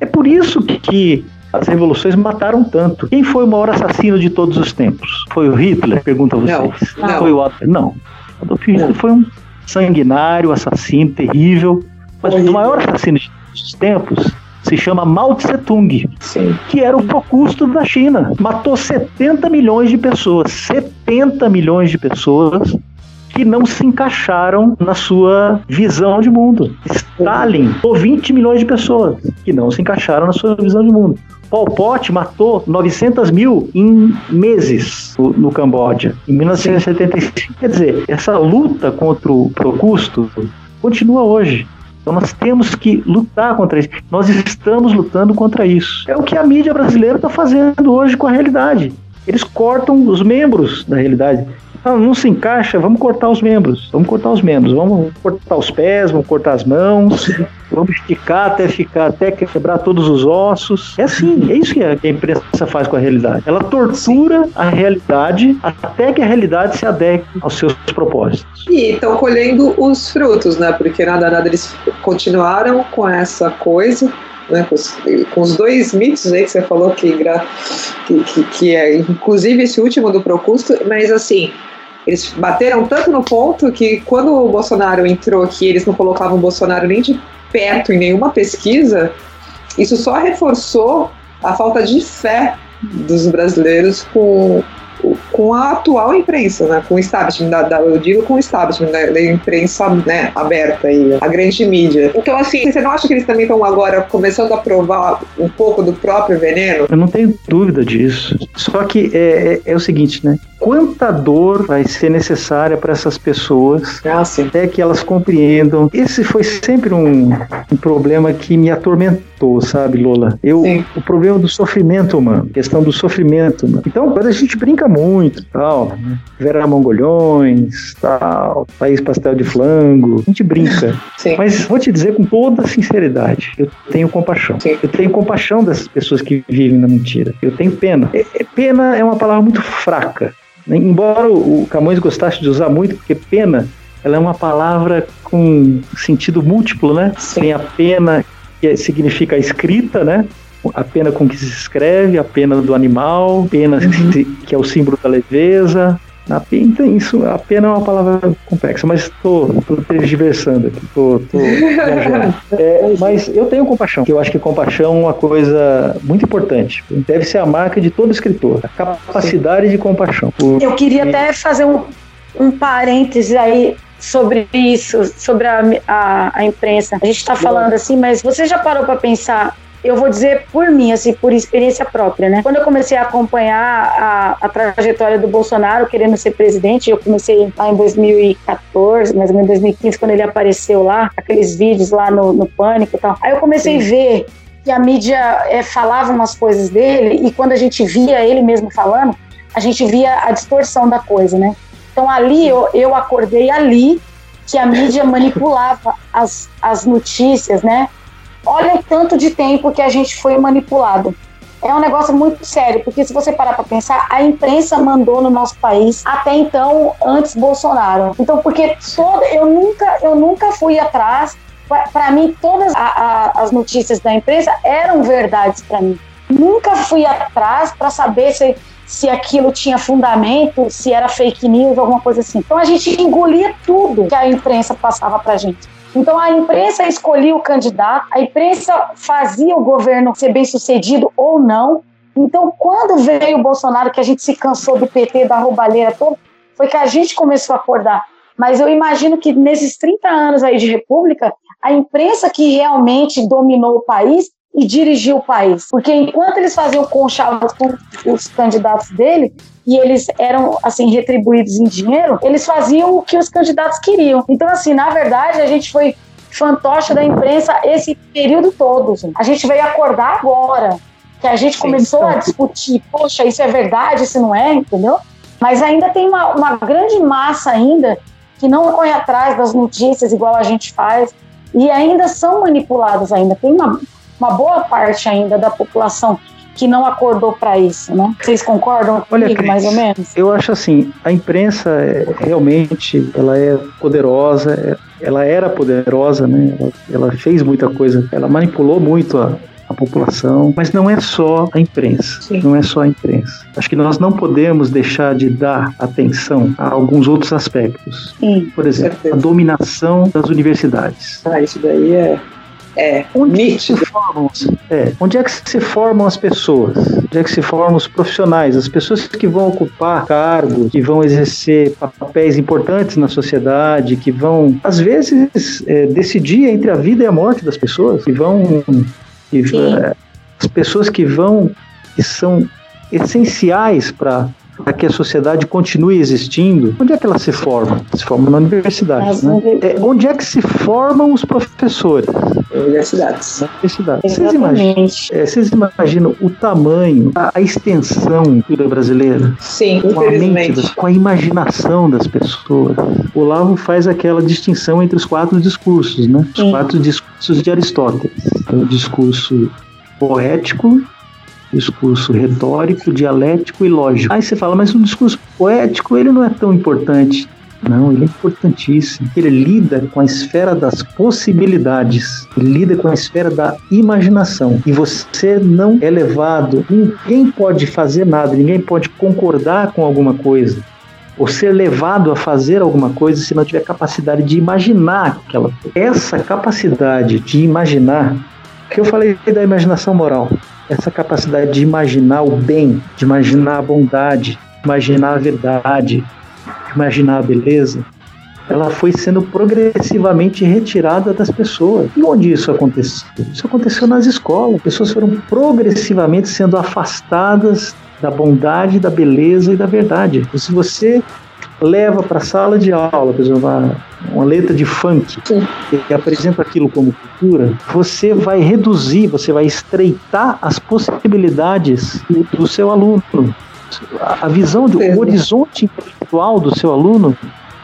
É por isso que as revoluções mataram tanto. Quem foi o maior assassino de todos os tempos? Foi o Hitler? Pergunta vocês. Não, não. Foi o Adolf? Não. Adolf Hitler Não. foi um sanguinário, assassino, terrível. Mas Horrível. o maior assassino de todos os tempos se chama Mao Tse Tung, Sim. que era o Procusto da China. Matou 70 milhões de pessoas. 70 milhões de pessoas que não se encaixaram na sua visão de mundo. Stalin matou 20 milhões de pessoas que não se encaixaram na sua visão de mundo. Pol Pot matou 900 mil em meses no, Camboja, em 1975. Quer dizer, essa luta contra o Procusto continua hoje. Então nós temos que lutar contra isso. Nós estamos lutando contra isso. É o que a mídia brasileira está fazendo hoje com a realidade. Eles cortam os membros da realidade. Ah, não se encaixa, vamos cortar os membros. Vamos cortar os membros. Vamos cortar os pés, vamos cortar as mãos. Vamos esticar até ficar, até quebrar todos os ossos. É assim, é isso que a que imprensa faz com a realidade. Ela tortura a realidade até que a realidade se adeque aos seus propósitos. E estão colhendo os frutos, né? Porque nada, nada eles continuaram com essa coisa, né? Com os, com os dois mitos aí que você falou que, que, que, que é, inclusive esse último do Procusto, mas assim. Eles bateram tanto no ponto que quando o Bolsonaro entrou aqui, eles não colocavam o Bolsonaro nem de perto em nenhuma pesquisa, isso só reforçou a falta de fé dos brasileiros com, com a atual imprensa, né? Com o establishment, da, da, eu digo com o establishment da, da imprensa né, aberta e a grande mídia. Então, assim, você não acha que eles também estão agora começando a provar um pouco do próprio veneno? Eu não tenho dúvida disso. Só que é, é, é o seguinte, né? quanta dor vai ser necessária para essas pessoas ah, até que elas compreendam. Esse foi sempre um, um problema que me atormentou, sabe, Lola? Eu, o problema do sofrimento humano, questão do sofrimento humano. Então, quando a gente brinca muito, tal, né? Vera Mongolhões, tal, País Pastel de Flango, a gente brinca. Sim. Mas vou te dizer com toda sinceridade, eu tenho compaixão. Sim. Eu tenho compaixão dessas pessoas que vivem na mentira. Eu tenho pena. É, é, pena é uma palavra muito fraca. Embora o Camões gostasse de usar muito, porque pena ela é uma palavra com sentido múltiplo, né? Sim. Tem a pena que significa a escrita, né? A pena com que se escreve, a pena do animal, pena uhum. que é o símbolo da leveza, a então, isso, a pena é uma palavra complexa, mas estou diversando aqui, estou viajando. [LAUGHS] É, mas eu tenho compaixão, que eu acho que compaixão é uma coisa muito importante. Deve ser a marca de todo escritor, a capacidade de compaixão. Eu queria até fazer um, um parêntese aí sobre isso, sobre a, a, a imprensa. A gente está falando assim, mas você já parou para pensar eu vou dizer por mim, assim, por experiência própria, né? Quando eu comecei a acompanhar a, a trajetória do Bolsonaro querendo ser presidente, eu comecei lá em 2014, mais ou menos 2015, quando ele apareceu lá, aqueles vídeos lá no, no Pânico e tal. Aí eu comecei Sim. a ver que a mídia é, falava umas coisas dele e quando a gente via ele mesmo falando, a gente via a distorção da coisa, né? Então ali eu, eu acordei ali que a mídia manipulava as, as notícias, né? Olha o tanto de tempo que a gente foi manipulado. É um negócio muito sério, porque se você parar para pensar, a imprensa mandou no nosso país até então, antes Bolsonaro. Então, porque eu nunca, eu nunca fui atrás. Para mim, todas a, a, as notícias da imprensa eram verdades para mim. Nunca fui atrás para saber se, se aquilo tinha fundamento, se era fake news, alguma coisa assim. Então a gente engolia tudo que a imprensa passava para gente. Então a imprensa escolhia o candidato, a imprensa fazia o governo ser bem sucedido ou não. Então, quando veio o Bolsonaro, que a gente se cansou do PT, da roubalheira toda, foi que a gente começou a acordar. Mas eu imagino que nesses 30 anos aí de república, a imprensa que realmente dominou o país e dirigiu o país. Porque enquanto eles faziam conchados com os candidatos dele, e eles eram assim retribuídos em dinheiro, eles faziam o que os candidatos queriam. Então assim, na verdade, a gente foi fantoche da imprensa esse período todo. A gente veio acordar agora, que a gente começou a discutir, poxa, isso é verdade, isso não é, entendeu? Mas ainda tem uma, uma grande massa ainda que não corre atrás das notícias igual a gente faz e ainda são manipulados ainda. Tem uma, uma boa parte ainda da população que não acordou para isso, né? Vocês concordam Olha, comigo, mais ou menos? Eu acho assim, a imprensa é, realmente ela é poderosa, é, ela era poderosa, né? Ela, ela fez muita coisa, ela manipulou muito a, a população, mas não é só a imprensa, Sim. não é só a imprensa. Acho que nós não podemos deixar de dar atenção a alguns outros aspectos. Sim, Por exemplo, a dominação das universidades. Ah, isso daí é é, onde se formam, é, onde é que se formam as pessoas? Onde é que se formam os profissionais? As pessoas que vão ocupar cargos, que vão exercer papéis importantes na sociedade, que vão, às vezes, é, decidir entre a vida e a morte das pessoas, que vão. Que, é, as pessoas que vão, que são essenciais para para que a sociedade continue existindo, onde é que ela se forma? Se forma na universidade. Né? É, onde é que se formam os professores? Universidades. Na universidade. Vocês imaginam, é, vocês imaginam o tamanho, a, a extensão da cultura brasileira? Sim, com a, mente das, com a imaginação das pessoas. O Olavo faz aquela distinção entre os quatro discursos, né? Os Sim. quatro discursos de Aristóteles. O discurso poético, discurso retórico, dialético e lógico. Aí você fala, mas o discurso poético ele não é tão importante. Não, ele é importantíssimo. Ele lida com a esfera das possibilidades, ele lida com a esfera da imaginação. E você não é levado, ninguém pode fazer nada, ninguém pode concordar com alguma coisa ou ser levado a fazer alguma coisa se não tiver capacidade de imaginar aquela. Essa capacidade de imaginar, que eu falei da imaginação moral, essa capacidade de imaginar o bem, de imaginar a bondade, imaginar a verdade, imaginar a beleza, ela foi sendo progressivamente retirada das pessoas. E onde isso aconteceu? Isso aconteceu nas escolas. Pessoas foram progressivamente sendo afastadas da bondade, da beleza e da verdade. Se você leva para a sala de aula, por exemplo, uma, uma letra de funk Sim. e apresenta aquilo como cultura, você vai reduzir, você vai estreitar as possibilidades do, seu aluno. A, a visão, de, o horizonte intelectual do seu aluno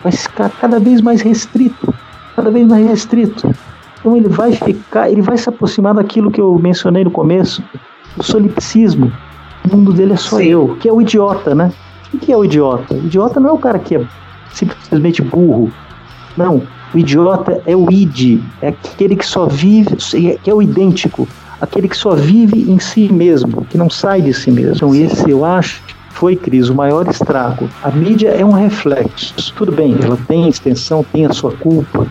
vai ficar cada vez mais restrito, cada vez mais restrito. Então ele vai ficar, ele vai se aproximar daquilo que eu mencionei no começo, o solipsismo. O mundo dele é só Sim. eu, que é o idiota, né? O que é o idiota? O idiota não é o cara que é simplesmente burro. Não, o idiota é o id, é aquele que só vive, que é o idêntico, aquele que só vive em si mesmo, que não sai de si mesmo. Então esse eu acho foi, Cris, o maior estrago. A mídia é um reflexo. Tudo bem, ela tem extensão, tem a sua culpa,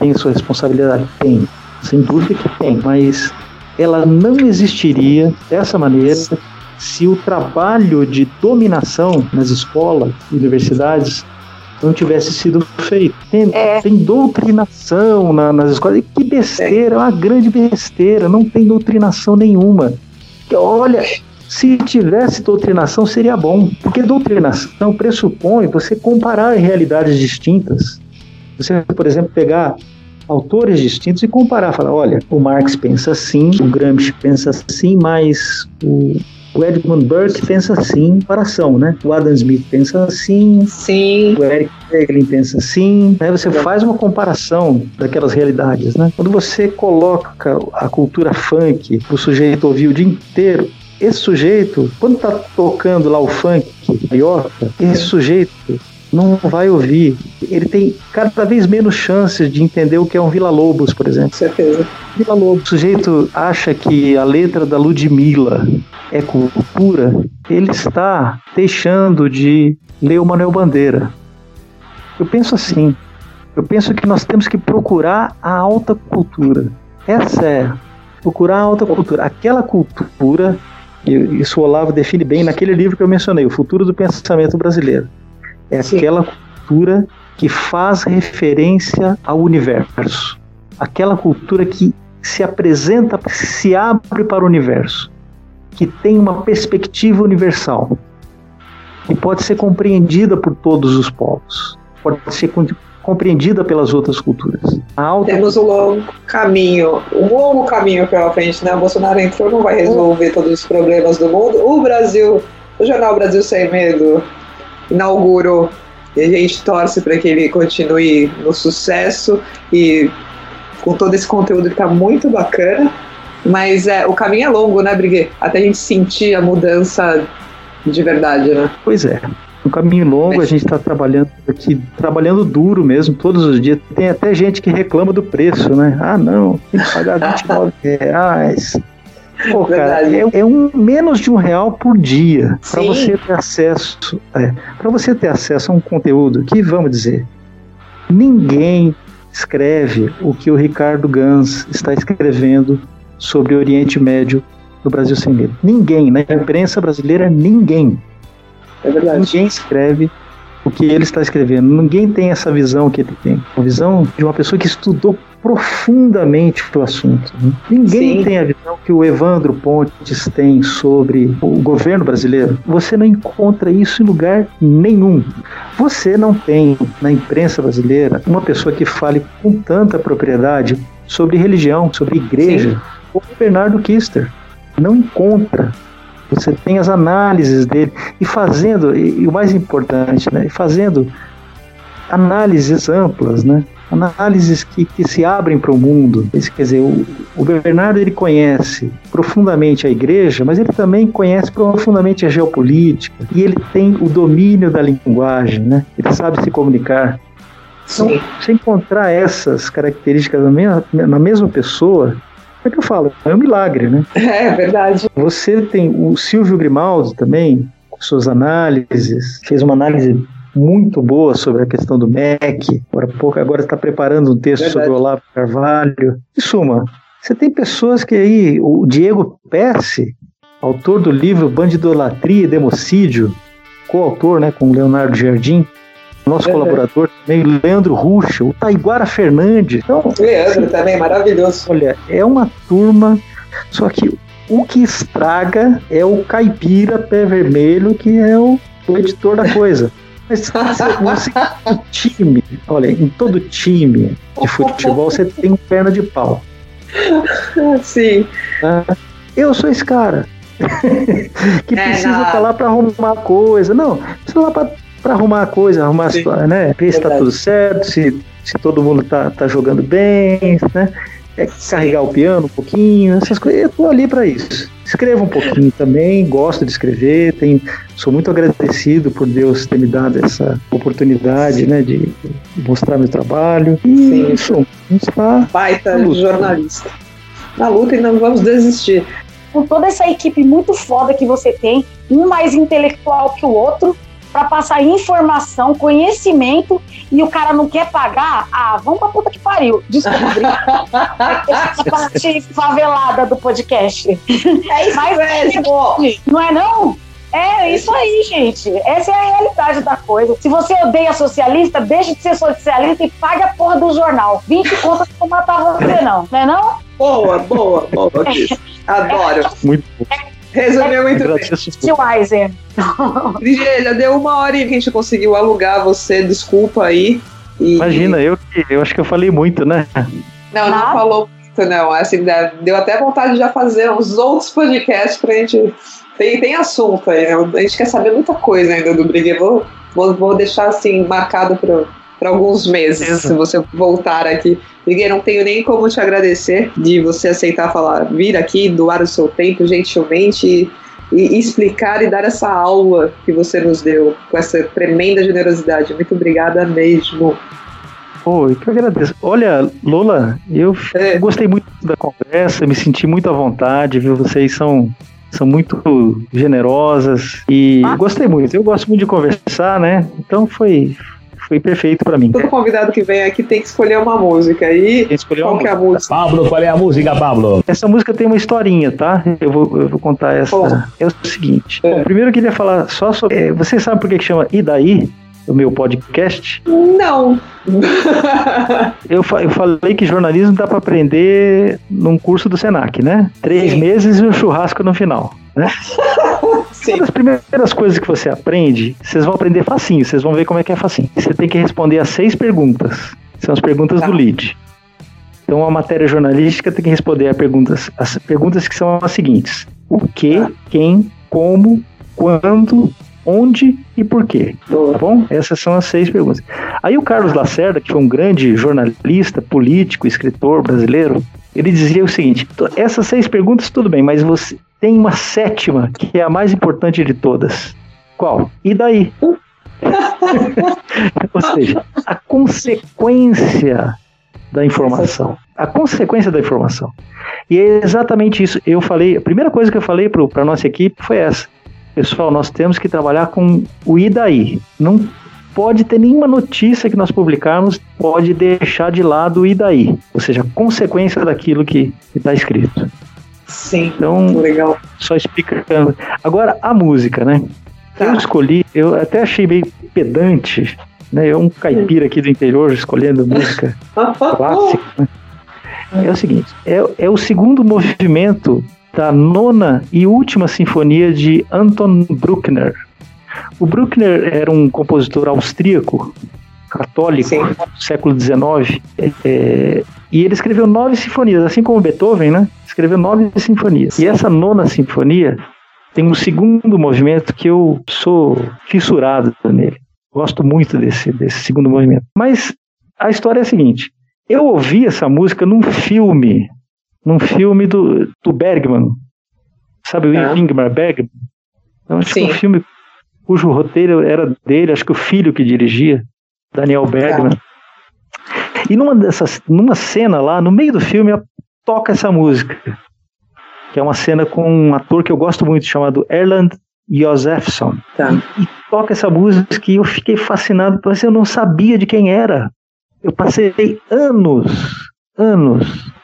tem a sua responsabilidade, tem. Sem dúvida que tem, mas ela não existiria dessa maneira se o trabalho de dominação nas escolas e universidades não tivesse sido feito. Tem, é. tem doutrinação na, nas escolas. E que besteira, é uma grande besteira. Não tem doutrinação nenhuma. Olha, se tivesse doutrinação, seria bom, porque doutrinação pressupõe você comparar realidades distintas. Você, por exemplo, pegar autores distintos e comparar, falar, olha, o Marx pensa assim, o Gramsci pensa assim, mas o, o Edmund Burke pensa assim, comparação, né? O Adam Smith pensa assim, Sim. o Eric Eglin pensa assim. Aí você faz uma comparação daquelas realidades, né? Quando você coloca a cultura funk o sujeito ouvir o dia inteiro, esse sujeito, quando tá tocando lá o funk carioca, esse sujeito não vai ouvir. Ele tem cada vez menos chances de entender o que é um Vila Lobos, por exemplo. Com certeza. Vila Lobos. O sujeito acha que a letra da Ludmilla é cultura, ele está deixando de ler o Manuel Bandeira. Eu penso assim. Eu penso que nós temos que procurar a alta cultura. Essa é procurar a alta cultura. Aquela cultura isso o Olavo define bem naquele livro que eu mencionei, O Futuro do Pensamento Brasileiro. É aquela cultura que faz referência ao universo. Aquela cultura que se apresenta, se abre para o universo, que tem uma perspectiva universal, que pode ser compreendida por todos os povos, pode ser compreendida pelas outras culturas. Alta... Temos um longo caminho, um longo caminho pela frente, né? O Bolsonaro entrou, não vai resolver todos os problemas do mundo. O Brasil, o jornal Brasil Sem Medo inaugurou e a gente torce para que ele continue no sucesso e com todo esse conteúdo que está muito bacana. Mas é, o caminho é longo, né, Briguet? Até a gente sentir a mudança de verdade, né? Pois é um caminho longo, a gente está trabalhando aqui, trabalhando duro mesmo, todos os dias. Tem até gente que reclama do preço, né? Ah, não, tem que pagar [LAUGHS] 29 reais. Pô, cara, é, é, um menos de um real por dia para você ter acesso, é, para você ter acesso a um conteúdo que, vamos dizer, ninguém escreve o que o Ricardo Gans está escrevendo sobre o Oriente Médio no Brasil sem medo. Ninguém, na imprensa brasileira, ninguém. É verdade. Ninguém escreve o que ele está escrevendo. Ninguém tem essa visão que ele tem. A visão de uma pessoa que estudou profundamente o assunto. Né? Ninguém Sim. tem a visão que o Evandro Pontes tem sobre o governo brasileiro. Você não encontra isso em lugar nenhum. Você não tem na imprensa brasileira uma pessoa que fale com tanta propriedade sobre religião, sobre igreja, Sim. como Bernardo Kister. Não encontra você tem as análises dele e fazendo, e, e o mais importante, né, fazendo análises amplas, né? Análises que, que se abrem para o mundo. Quer dizer, o, o, Bernardo ele conhece profundamente a igreja, mas ele também conhece profundamente a geopolítica e ele tem o domínio da linguagem, né? ele sabe se comunicar. Então, se encontrar essas características na mesma, na mesma pessoa, é que eu falo, é um milagre, né? [LAUGHS] É verdade. Você tem o Silvio Grimaldi também, com suas análises, fez uma análise muito boa sobre a questão do MEC. Agora pouco, agora está preparando um texto verdade. sobre o Olavo Carvalho. Em suma, você tem pessoas que aí, o Diego Pesce, autor do livro Bandidolatria e Democídio, coautor, né, com o Leonardo Jardim, nosso Uhum. colaborador também, o Leandro Ruxa, o Taiguara Fernandes. Então, Leandro também, maravilhoso. olha, é uma turma, só que o que estraga é o caipira pé vermelho, que é o, o editor da coisa. Mas você, você, o time, olha, em todo time de futebol você tem um perna de pau. Sim. né? Eu sou esse cara [LAUGHS] que É, precisa estar lá para arrumar coisa. Não, precisa lá para arrumar a coisa, arrumar, Sim. né? Ver se tá Verdade. tudo certo, se, se todo mundo tá, tá jogando bem, né? É carregar o piano um pouquinho, essas coisas. Eu tô ali para isso. Escrevo um pouquinho também, gosto de escrever, tenho, sou muito agradecido por Deus ter me dado essa oportunidade, né, de mostrar meu trabalho. E Sim. isso, a gente tá Baita Na luta. jornalista. Na luta e não vamos desistir. com toda essa equipe muito foda que você tem, um mais intelectual que o outro, para passar informação, conhecimento, e o cara não quer pagar, ah, vamos pra puta que pariu. Desculpa, [LAUGHS] essa parte favelada do podcast. É isso Mas- mesmo. Não é não? É isso aí, gente. Essa é a realidade da coisa. Se você odeia socialista, deixe de ser socialista e pague a porra do jornal. 20 contas não matar você, não. Não é não? Boa, boa, boa. [LAUGHS] Adoro. muito Resumiu muito bem. agradeço. Tio Weiser. Já deu uma hora e que a gente conseguiu alugar você, desculpa aí. E- Imagina, eu, que- eu acho que eu falei muito, né? Não, não Nada. falou muito, não. Assim, deu até vontade de já fazer uns outros podcasts pra gente. Tem, tem assunto aí, né? A gente quer saber muita coisa ainda do Brigue. Vou, vou, vou deixar assim marcado para alguns meses, se você voltar aqui. Brigue, não tenho nem como te agradecer de você aceitar falar, vir aqui, doar o seu tempo gentilmente e, e explicar e dar essa aula que você nos deu com essa tremenda generosidade. Muito obrigada mesmo. Pô, eu que agradeço. Olha, Lola, eu É. gostei muito da conversa, me senti muito à vontade, viu? Vocês são, são muito generosas e Ah. gostei muito. Eu gosto muito de conversar, né? Então foi, foi perfeito pra mim. Todo convidado que vem aqui tem que escolher uma música. E Quem escolheu qual uma que é a música? Pablo, qual é a música, Pablo? Essa música tem uma historinha, tá? Eu vou, eu vou contar essa. Bom. É o seguinte. É. Bom, primeiro eu queria falar só sobre. é, Você sabe por que que chama E daí? O meu podcast? Não. [LAUGHS] Eu, fa- eu falei que jornalismo dá para aprender num curso do Senac, né? Três Sim. meses e um churrasco no final. Né? [LAUGHS] Sim. Uma das primeiras coisas que você aprende, vocês vão aprender facinho, vocês vão ver como é que é facinho. Você tem que responder as seis perguntas. São as perguntas Tá. do lead. Então a matéria jornalística tem que responder a perguntas, as perguntas que são as seguintes: o que, Tá. quem, como, quando, onde e por quê. Tá bom? Essas são as seis perguntas. Aí o Carlos Lacerda, que foi um grande jornalista, político, escritor brasileiro, ele dizia o seguinte: "To- essas seis perguntas tudo bem, mas você tem uma sétima que é a mais importante de todas. Qual? E daí? [LAUGHS] Ou seja, a consequência da informação. A consequência da informação. E é exatamente isso. Eu falei, a primeira coisa que eu falei para a nossa equipe foi essa. Pessoal, nós temos que trabalhar com o e daí. Não pode ter nenhuma notícia que nós publicarmos pode deixar de lado o e daí. Ou seja, a consequência daquilo que está escrito. Sim. Então, Legal. só explicando. Agora, a música, né? Eu Tá. escolhi, eu até achei meio pedante, né? Eu, um caipira aqui do interior, escolhendo música [LAUGHS] clássica. né? É o seguinte: é, é o segundo movimento da nona e última sinfonia de Anton Bruckner. O Bruckner era um compositor austríaco, católico, Sim. do século XIX, é, e ele escreveu nove sinfonias, assim como Beethoven, né? Escreveu nove sinfonias. E essa nona sinfonia tem um segundo movimento que eu sou fissurado nele. Gosto muito desse, desse segundo movimento. Mas a história é a seguinte: eu ouvi essa música num filme, num filme do, do Bergman. Sabe o Tá. Ingmar Bergman? Eu acho que Sim. um filme cujo roteiro era dele, acho que o filho que dirigia, Daniel Bergman. E numa dessas, numa cena lá, no meio do filme, toca essa música, que é uma cena com um ator que eu gosto muito, chamado Erland Josephson. Tá. E toca essa música e eu fiquei fascinado, mas eu não sabia de quem era. Eu passei anos, anos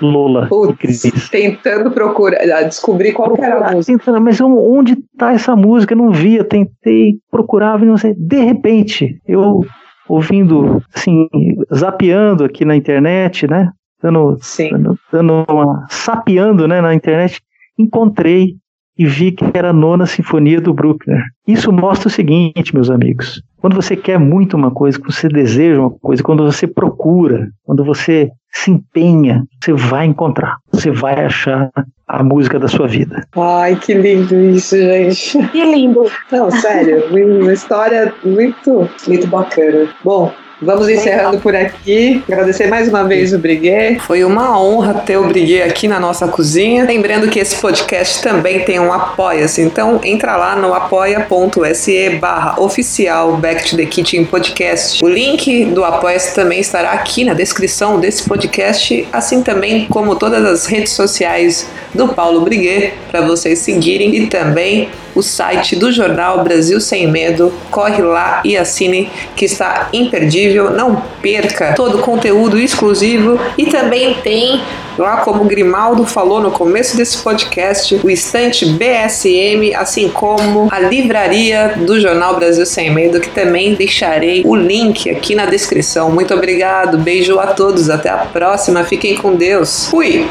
Lola Putz, e Cris. tentando procurar, ah, descobrir qual era a música. tentando, mas onde tá essa música? Eu não via, tentei, procurava e não sei. De repente, eu ouvindo, assim, zapeando aqui na internet, né? Dando, Sim. dando, dando uma, sapeando né, na internet, encontrei e vi que era a nona sinfonia do Bruckner. Isso mostra o seguinte, meus amigos. Quando você quer muito uma coisa, quando você deseja uma coisa, quando você procura, quando você se empenha, você vai encontrar, você vai achar a música da sua vida. Ai, que lindo isso, gente. Que lindo. Não, sério, [LAUGHS] uma história muito, muito bacana. Bom, vamos encerrando por aqui. Agradecer mais uma vez o Briguet. Foi uma honra ter o Briguet aqui na nossa cozinha. Lembrando que esse podcast também tem um Apoia-se, então entra lá no apoia.se barra oficial Back to the Kitchen Podcast. O link do Apoia-se também estará aqui na descrição desse podcast, assim também como todas as redes sociais do Paulo Briguet, para vocês seguirem e também o site do jornal Brasil Sem Medo. Corre lá e assine, que está imperdível. Não perca todo o conteúdo exclusivo e também tem lá como Grimaldo falou no começo desse podcast, o estante BSM, assim como a livraria do jornal Brasil Sem Medo, que também deixarei o link aqui na descrição. Muito obrigado, beijo a todos, até a próxima, fiquem com Deus. Fui!